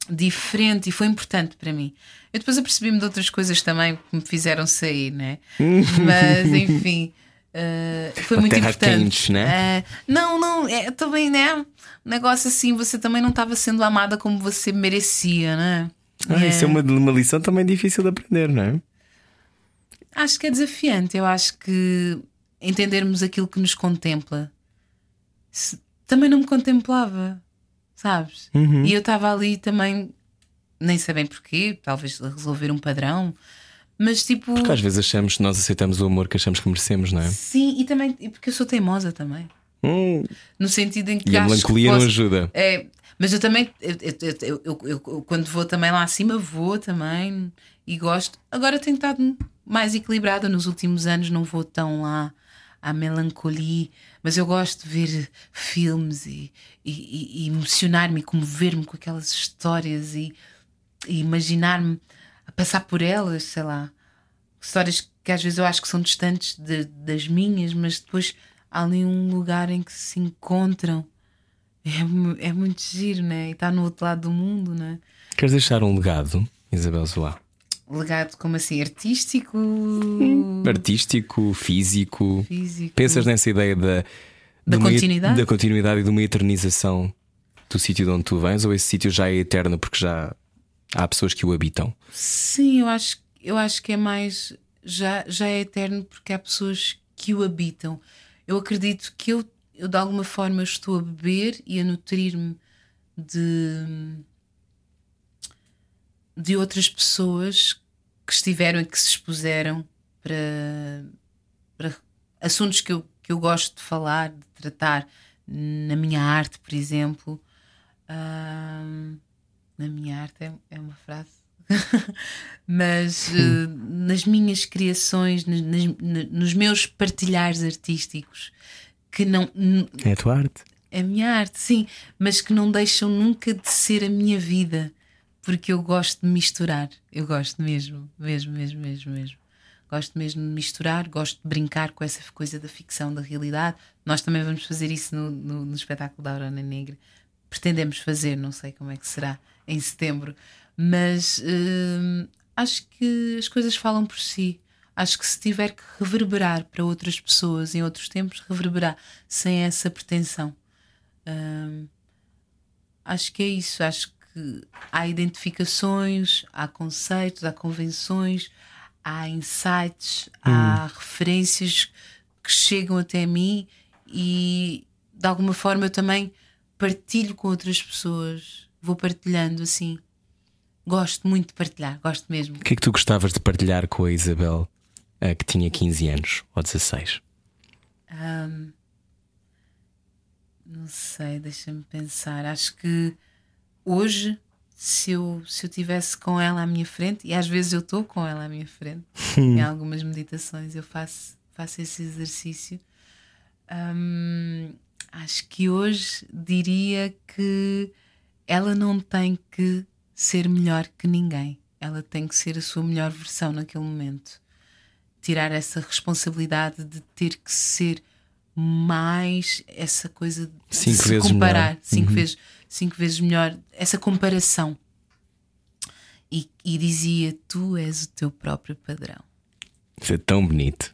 diferente e foi importante para mim. Eu depois apercebi-me de outras coisas também que me fizeram sair, né? [LAUGHS] Mas enfim, eh, foi A muito terra importante. quente, né? Eh, não, não, é também, né? Negócio assim, você também não estava sendo amada como você merecia, né? Ah, É. isso é uma, uma lição também difícil de aprender, não é? Acho que é desafiante. Eu acho que entendermos aquilo que nos contempla se- também não me contemplava, sabes? Uhum. E eu estava ali também, nem sei bem porquê, talvez resolver um padrão, mas tipo. Porque às vezes achamos que nós aceitamos o amor que achamos que merecemos, não é? Sim, e também e porque eu sou teimosa também. Hum, No sentido em que e a melancolia não posso- ajuda. É, mas eu também, eu, eu- eu- eu- quando vou também lá acima, vou também e gosto. Agora tenho estado mais equilibrada nos últimos anos, não vou tão lá à melancolia, mas eu gosto de ver filmes e, e- e- emocionar-me e comover-me com aquelas histórias e, e imaginar-me a passar por elas, sei lá. Histórias que às vezes eu acho que são distantes de- das minhas, mas depois há ali um lugar em que se encontram. É, é muito giro, né? E está no outro lado do mundo, né? Queres deixar um legado, Isabel Zoá? Legado como assim? Artístico? Artístico, físico. Físico? Pensas nessa ideia da, Da uma- continuidade? da continuidade e de uma eternização do sítio de onde tu vens, ou esse sítio já é eterno porque já há pessoas que o habitam? Sim, eu acho, eu acho que é mais. Já, já é eterno porque há pessoas que o habitam. Eu acredito que eu, eu de alguma forma estou a beber e a nutrir-me de, de outras pessoas que estiveram e que se expuseram para, para assuntos que eu, que eu gosto de falar, de tratar na minha arte, por exemplo. Ahm, na minha arte é, é uma frase. [LAUGHS] Mas eh, nas minhas criações, nas- nas- na- nos meus partilhares artísticos, que não, É a tua arte. é a minha arte, sim, mas que não deixam nunca de ser a minha vida, porque eu gosto de misturar. Eu gosto mesmo, mesmo, mesmo, mesmo, mesmo. Gosto mesmo de misturar, gosto de brincar com essa coisa da ficção, da realidade. Nós também vamos fazer isso no, no, no espetáculo da Aurora Negra. Pretendemos fazer, não sei como é que será, em setembro. Mas hum, acho que as coisas falam por si. Acho que se tiver que reverberar para outras pessoas em outros tempos, reverberar sem essa pretensão. Hum, acho que é isso. Acho que há identificações, há conceitos, há convenções, há insights, há referências que chegam até mim e de alguma forma eu também partilho com outras pessoas. Vou partilhando assim. Gosto muito de partilhar, gosto mesmo. O que é que tu gostavas de partilhar com a Isabel, a que tinha 15 anos ou 16? Ahm, não sei, deixa-me pensar. Acho que hoje, se eu, se eu tivesse com ela à minha frente, e às vezes eu estou com ela à minha frente, em algumas meditações eu faço, faço esse exercício. Ahm, acho que hoje diria que ela não tem que ser melhor que ninguém. Ela tem que ser a sua melhor versão naquele momento. Tirar essa responsabilidade de ter que ser mais essa coisa de Cinco se vezes comparar melhor. cinco Uhum. vezes cinco vezes melhor essa comparação e, e dizia tu és o teu próprio padrão Isso é tão bonito.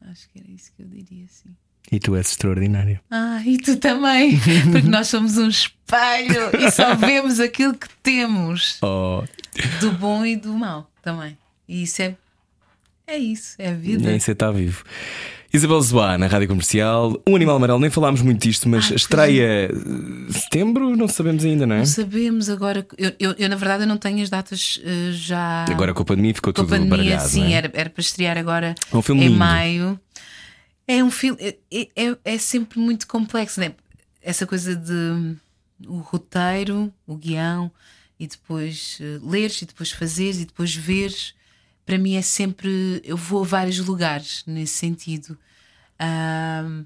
acho que era isso que eu diria sim E tu és extraordinário. ah, e tu também, porque nós somos um espelho e só [LAUGHS] vemos aquilo que temos Oh, do bom e do mau também. E isso é é isso, é a vida. nem você está vivo. Isabel Zoá, na Rádio Comercial. Um Animal Amarelo, nem falámos muito disto, mas Ah, estreia eh, setembro, não sabemos ainda, não é? Não sabemos agora. Eu, eu, eu, na verdade, eu não tenho as datas eh, já. Agora com a pandemia ficou Com tudo pandemia, baralhado. sim, é? era, era para estrear agora É um em lindo. maio. É um filme. É, é, é sempre muito complexo, né? Essa coisa de o roteiro, o guião, e depois eh, leres, e depois fazeres, e depois veres. Para mim é sempre. Eu vou a vários lugares nesse sentido. Ahm,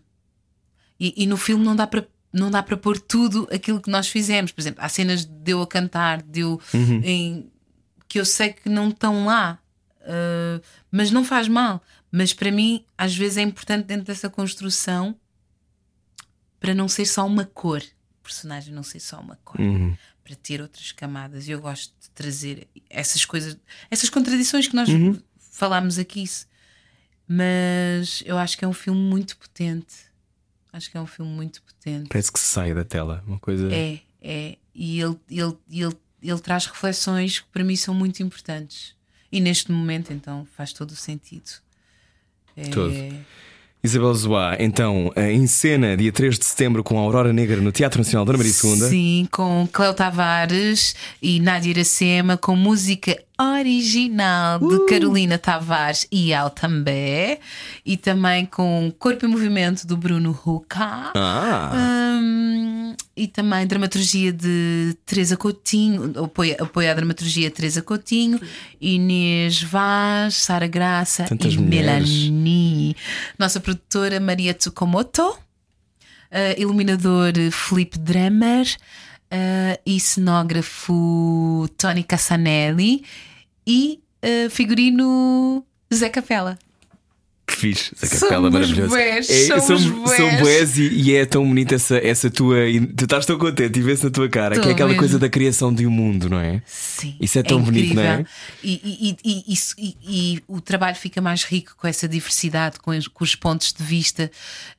e, e no filme não dá para. Não dá para pôr tudo aquilo que nós fizemos. Por exemplo, há cenas de eu a cantar, de eu em, que eu sei que não estão lá, uh, mas não faz mal. Mas para mim, às vezes é importante dentro dessa construção para não ser só uma cor, o personagem não ser só uma cor, Uhum. para ter outras camadas. E eu gosto de trazer essas coisas, essas contradições que nós falámos aqui. Mas eu acho que é um filme muito potente. Acho que é um filme muito potente. Parece que sai da tela. Uma coisa. É, é. E ele, ele, ele, ele traz reflexões que para mim são muito importantes. E neste momento, então, faz todo o sentido. É, Todo. Isabel Zoá, então, eh, em cena, dia 3 de setembro, com a Aurora Negra no Teatro Nacional Dona Maria II. Sim, com Cléo Tavares e Nádia Iracema, com música original de Uh! Carolina Tavares e Altambé, e também com Corpo e Movimento do Bruno Ruca. Ah! Hum, e também dramaturgia de Teresa Coutinho, apoio, apoio à dramaturgia de Teresa Coutinho, Inês Vaz, Sara Graça Tantas e mulheres. Melanie. Nossa produtora Maria Tsukomoto, eh, iluminador Felipe Dremer eh, e cenógrafo Tony Cassanelli e eh, figurino Zé Capela. Que fixe, essa Somos capela maravilhosa. bués, É, somos são, bués. são bués e, e é tão bonita essa, essa tua. Tu estás tão contente e vê-se na tua cara, Tô que é aquela mesmo. coisa da criação de um mundo, não é? Sim, Isso é tão bonito, não é? E, e- isso- e o trabalho fica mais rico com essa diversidade, com os, com os pontos de vista,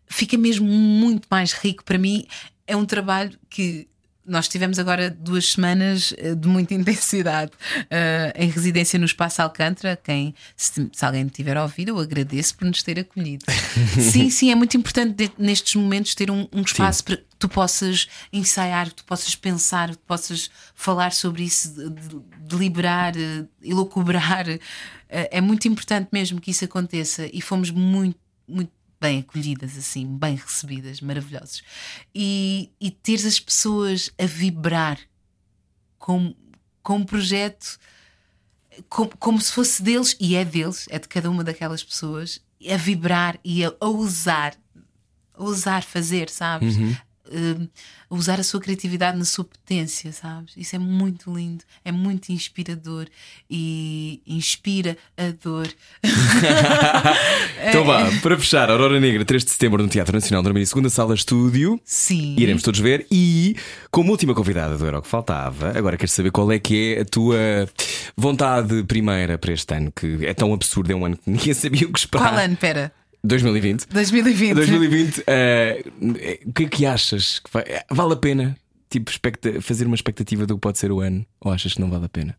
fica mesmo muito mais rico. Para mim, é um trabalho que. Nós tivemos agora duas semanas eh, de muita [LAUGHS] intensidade eh, em residência no Espaço Alcântara. Quem, se, se alguém tiver ouvido, eu agradeço por nos ter acolhido. [LAUGHS] sim, sim, é muito importante de- nestes momentos ter um, um espaço para que tu possas ensaiar, que tu possas pensar, que tu possas falar sobre isso, de- de- deliberar, eh, elocubrar. Eh, É muito importante mesmo que isso aconteça e fomos muito, muito bem acolhidas, assim, bem recebidas, maravilhosos. E, e teres as pessoas a vibrar com, com um projeto como, como se fosse deles, e é deles, é de cada uma daquelas pessoas, a vibrar e a, ousar, a ousar fazer, sabes? Eh, usar a sua criatividade na sua potência, sabes? Isso é muito lindo, é muito inspirador e inspira a dor. [LAUGHS] Então vá, para fechar, Aurora Negra, 3 de setembro no Teatro Nacional Dormir, segunda sala estúdio. Sim. Iremos todos ver. E como última convidada do Era o que Faltava, agora quero saber qual é que é a tua vontade primeira para este ano, que é tão absurdo, é um ano que ninguém [LAUGHS] sabia o que esperar. Qual ano? Pera. 2020. 2020. 2020, eh, o que é que achas? Que vai- eh, vale a pena tipo, expecta- fazer uma expectativa do que pode ser o ano? Ou achas que não vale a pena?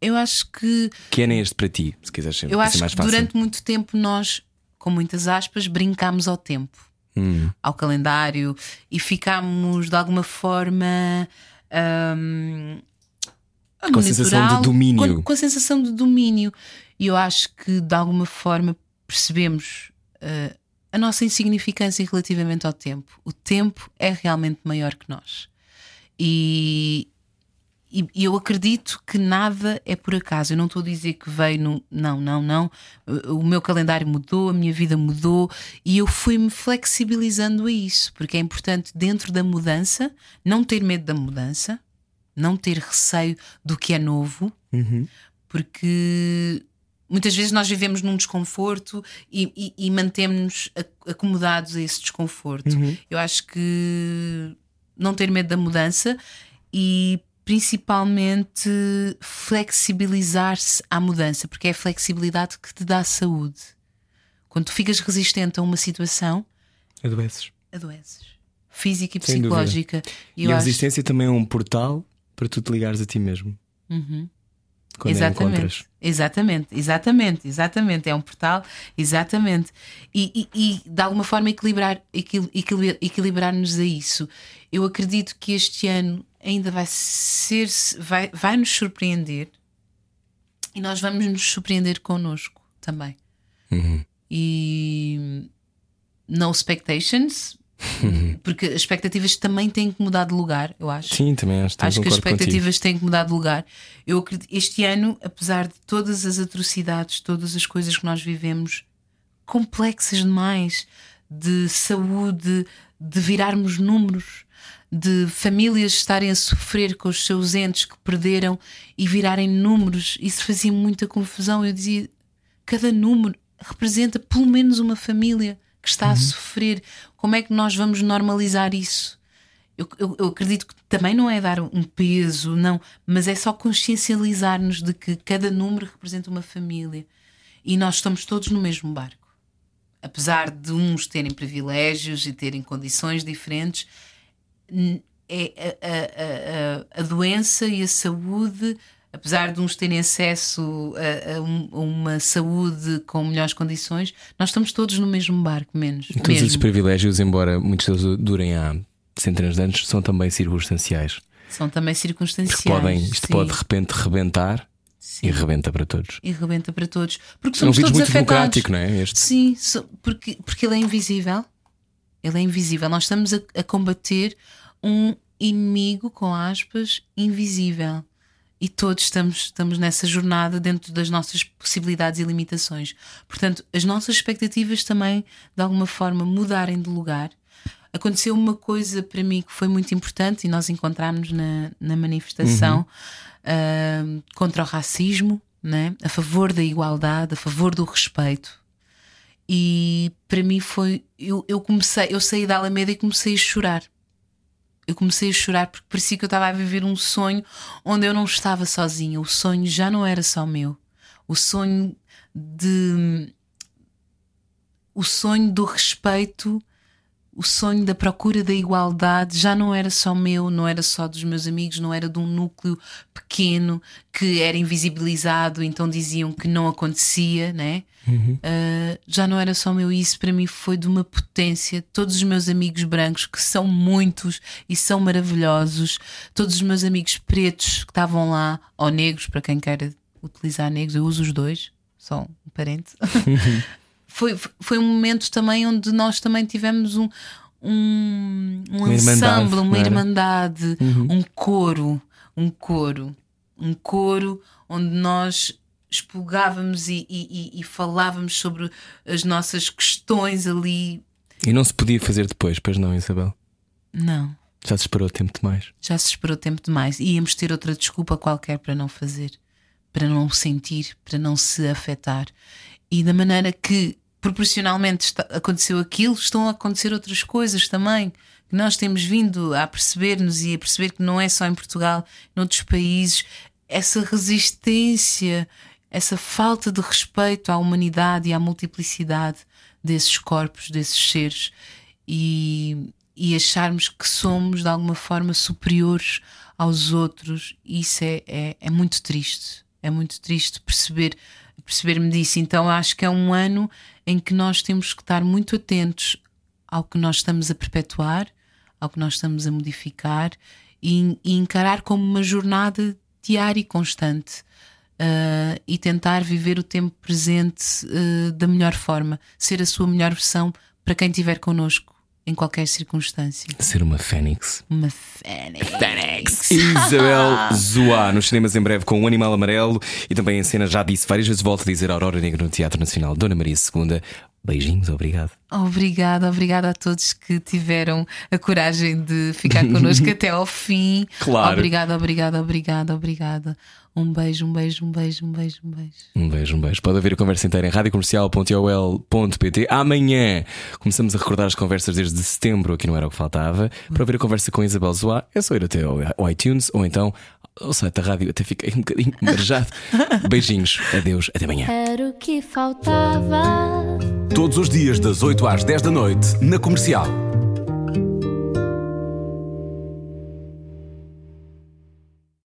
Eu acho que Que ano é este para ti? Se quiseres ser, eu acho mais que fácil. durante muito tempo nós, com muitas aspas, brincámos ao tempo, Hum. ao calendário e ficámos de alguma forma hum, a Com a sensação de domínio. Com, com a sensação de domínio. E eu acho que de alguma forma percebemos eh, a nossa insignificância relativamente ao tempo. O tempo é realmente maior que nós. E, e e eu acredito que nada é por acaso. Eu não estou a dizer que veio no. Não, não, não. O meu calendário mudou, a minha vida mudou e eu fui-me flexibilizando a isso, porque é importante, dentro da mudança, não ter medo da mudança, não ter receio do que é novo, porque muitas vezes nós vivemos num desconforto e, e, e mantemos-nos ac- acomodados a esse desconforto. Eu acho que não ter medo da mudança e principalmente flexibilizar-se à mudança, porque é a flexibilidade que te dá saúde. Quando tu ficas resistente a uma situação, Adoeces. adoeces. Física e Sem psicológica. E eu a acho- resistência também é um portal para tu te ligares a ti mesmo. Quando a exatamente, exatamente, exatamente, exatamente. É um portal, exatamente. E, e- e, de alguma forma equilibrar, equil- equilibrar, equilibrar-nos a isso. Eu acredito que este ano ainda vai ser, vai, vai nos surpreender e nós vamos nos surpreender connosco também. Uhum. E no expectations, porque as expectativas também têm que mudar de lugar, eu acho. Sim, também acho, Acho que as concordo contigo. expectativas têm que mudar de lugar. Eu acredito, este ano, apesar de todas as atrocidades, todas as coisas que nós vivemos, complexas demais, de saúde, de virarmos números, de famílias estarem a sofrer com os seus entes que perderam e virarem números, isso fazia muita confusão. Eu dizia, cada número representa pelo menos uma família que está a sofrer. Como é que nós vamos normalizar isso? Eu, eu- eu acredito que também não é dar um peso, não, mas é só consciencializar-nos de que cada número representa uma família e nós estamos todos no mesmo barco. Apesar de uns terem privilégios e terem condições diferentes, é a- a- a- a doença e a saúde, apesar de uns terem acesso a, a um- a uma saúde com melhores condições, nós estamos todos no mesmo barco, menos. Todos mesmo. esses privilégios, embora muitos deles durem há centenas de anos, são também circunstanciais. São também circunstanciais. Porque podem, isto sim. pode de repente rebentar Sim. e rebenta para todos. e rebenta para todos. Porque É um somos vírus todos muito afetados. democrático, não é? Este. Sim, porque, porque ele é invisível. Ele é invisível. Nós estamos a, a combater um inimigo, com aspas, invisível. E todos estamos, estamos nessa jornada dentro das nossas possibilidades e limitações. Portanto, as nossas expectativas também, de alguma forma, mudarem de lugar. Aconteceu uma coisa para mim que foi muito importante e nós encontramos na, na manifestação ah, contra o racismo, né? a favor da igualdade, a favor do respeito. E para mim foi. Eu, eu comecei, eu saí da Alameda e comecei a chorar. Eu comecei a chorar porque parecia que eu estava a viver um sonho onde eu não estava sozinha. O sonho já não era só meu. O sonho de. O sonho do respeito, o sonho da procura da igualdade já não era só meu, não era só dos meus amigos, não era de um núcleo pequeno que era invisibilizado, então diziam que não acontecia, né? Uh, já não era só meu, e isso para mim foi de uma potência. Todos os meus amigos brancos, que são muitos e são maravilhosos, todos os meus amigos pretos que estavam lá, ou negros, para quem queira utilizar negros, eu uso os dois, só um parente. [LAUGHS] foi, foi um momento também onde nós também tivemos um, um, um Uma ensemble, uma irmandade, um coro, um coro, um coro onde nós expulgávamos e, e- e- falávamos sobre as nossas questões ali. E não se podia fazer depois, pois não, Isabel? Não. Já se esperou tempo demais. Já se esperou tempo demais. E íamos ter outra desculpa qualquer para não fazer, para não sentir, para não se afetar. E da maneira que proporcionalmente está- aconteceu aquilo, estão a acontecer outras coisas também. Que nós temos vindo a perceber-nos e a perceber que não é só em Portugal, noutros países, essa resistência, essa falta de respeito à humanidade e à multiplicidade desses corpos, desses seres, e, e acharmos que somos de alguma forma superiores aos outros, isso é, é, é muito triste. É muito triste perceber perceber-me disso. Então acho que é um ano em que nós temos que estar muito atentos ao que nós estamos a perpetuar, ao que nós estamos a modificar e, e encarar como uma jornada diária e constante. Uh, e tentar viver o tempo presente uh, da melhor forma, ser a sua melhor versão para quem estiver connosco em qualquer circunstância. Ser uma fênix. Uma fênix. Fênix. Isabel Zoá, nos cinemas em breve com o Animal Amarelo e também em cena, já disse várias vezes, volto a dizer Aurora Negra no Teatro Nacional, Dona Maria II. Beijinhos, obrigado. Obrigada, obrigada a todos que tiveram a coragem de ficar [LAUGHS] connosco até ao fim. Claro. Obrigada, obrigada, obrigada, obrigada. Um beijo, um beijo, um beijo, um beijo, um beijo. Um beijo, um beijo. Pode haver a conversa inteira em radiocomercial.ol.pt. Amanhã começamos a recordar as conversas desde setembro, aqui não era o que faltava. Para ouvir a conversa com Isabel Zoá, é só ir até ao iTunes ou então ao site da rádio. Até fiquei um bocadinho [LAUGHS] marejado. Beijinhos, adeus, até amanhã. Era o que faltava. Todos os dias, das 8 às 10 da noite, na comercial.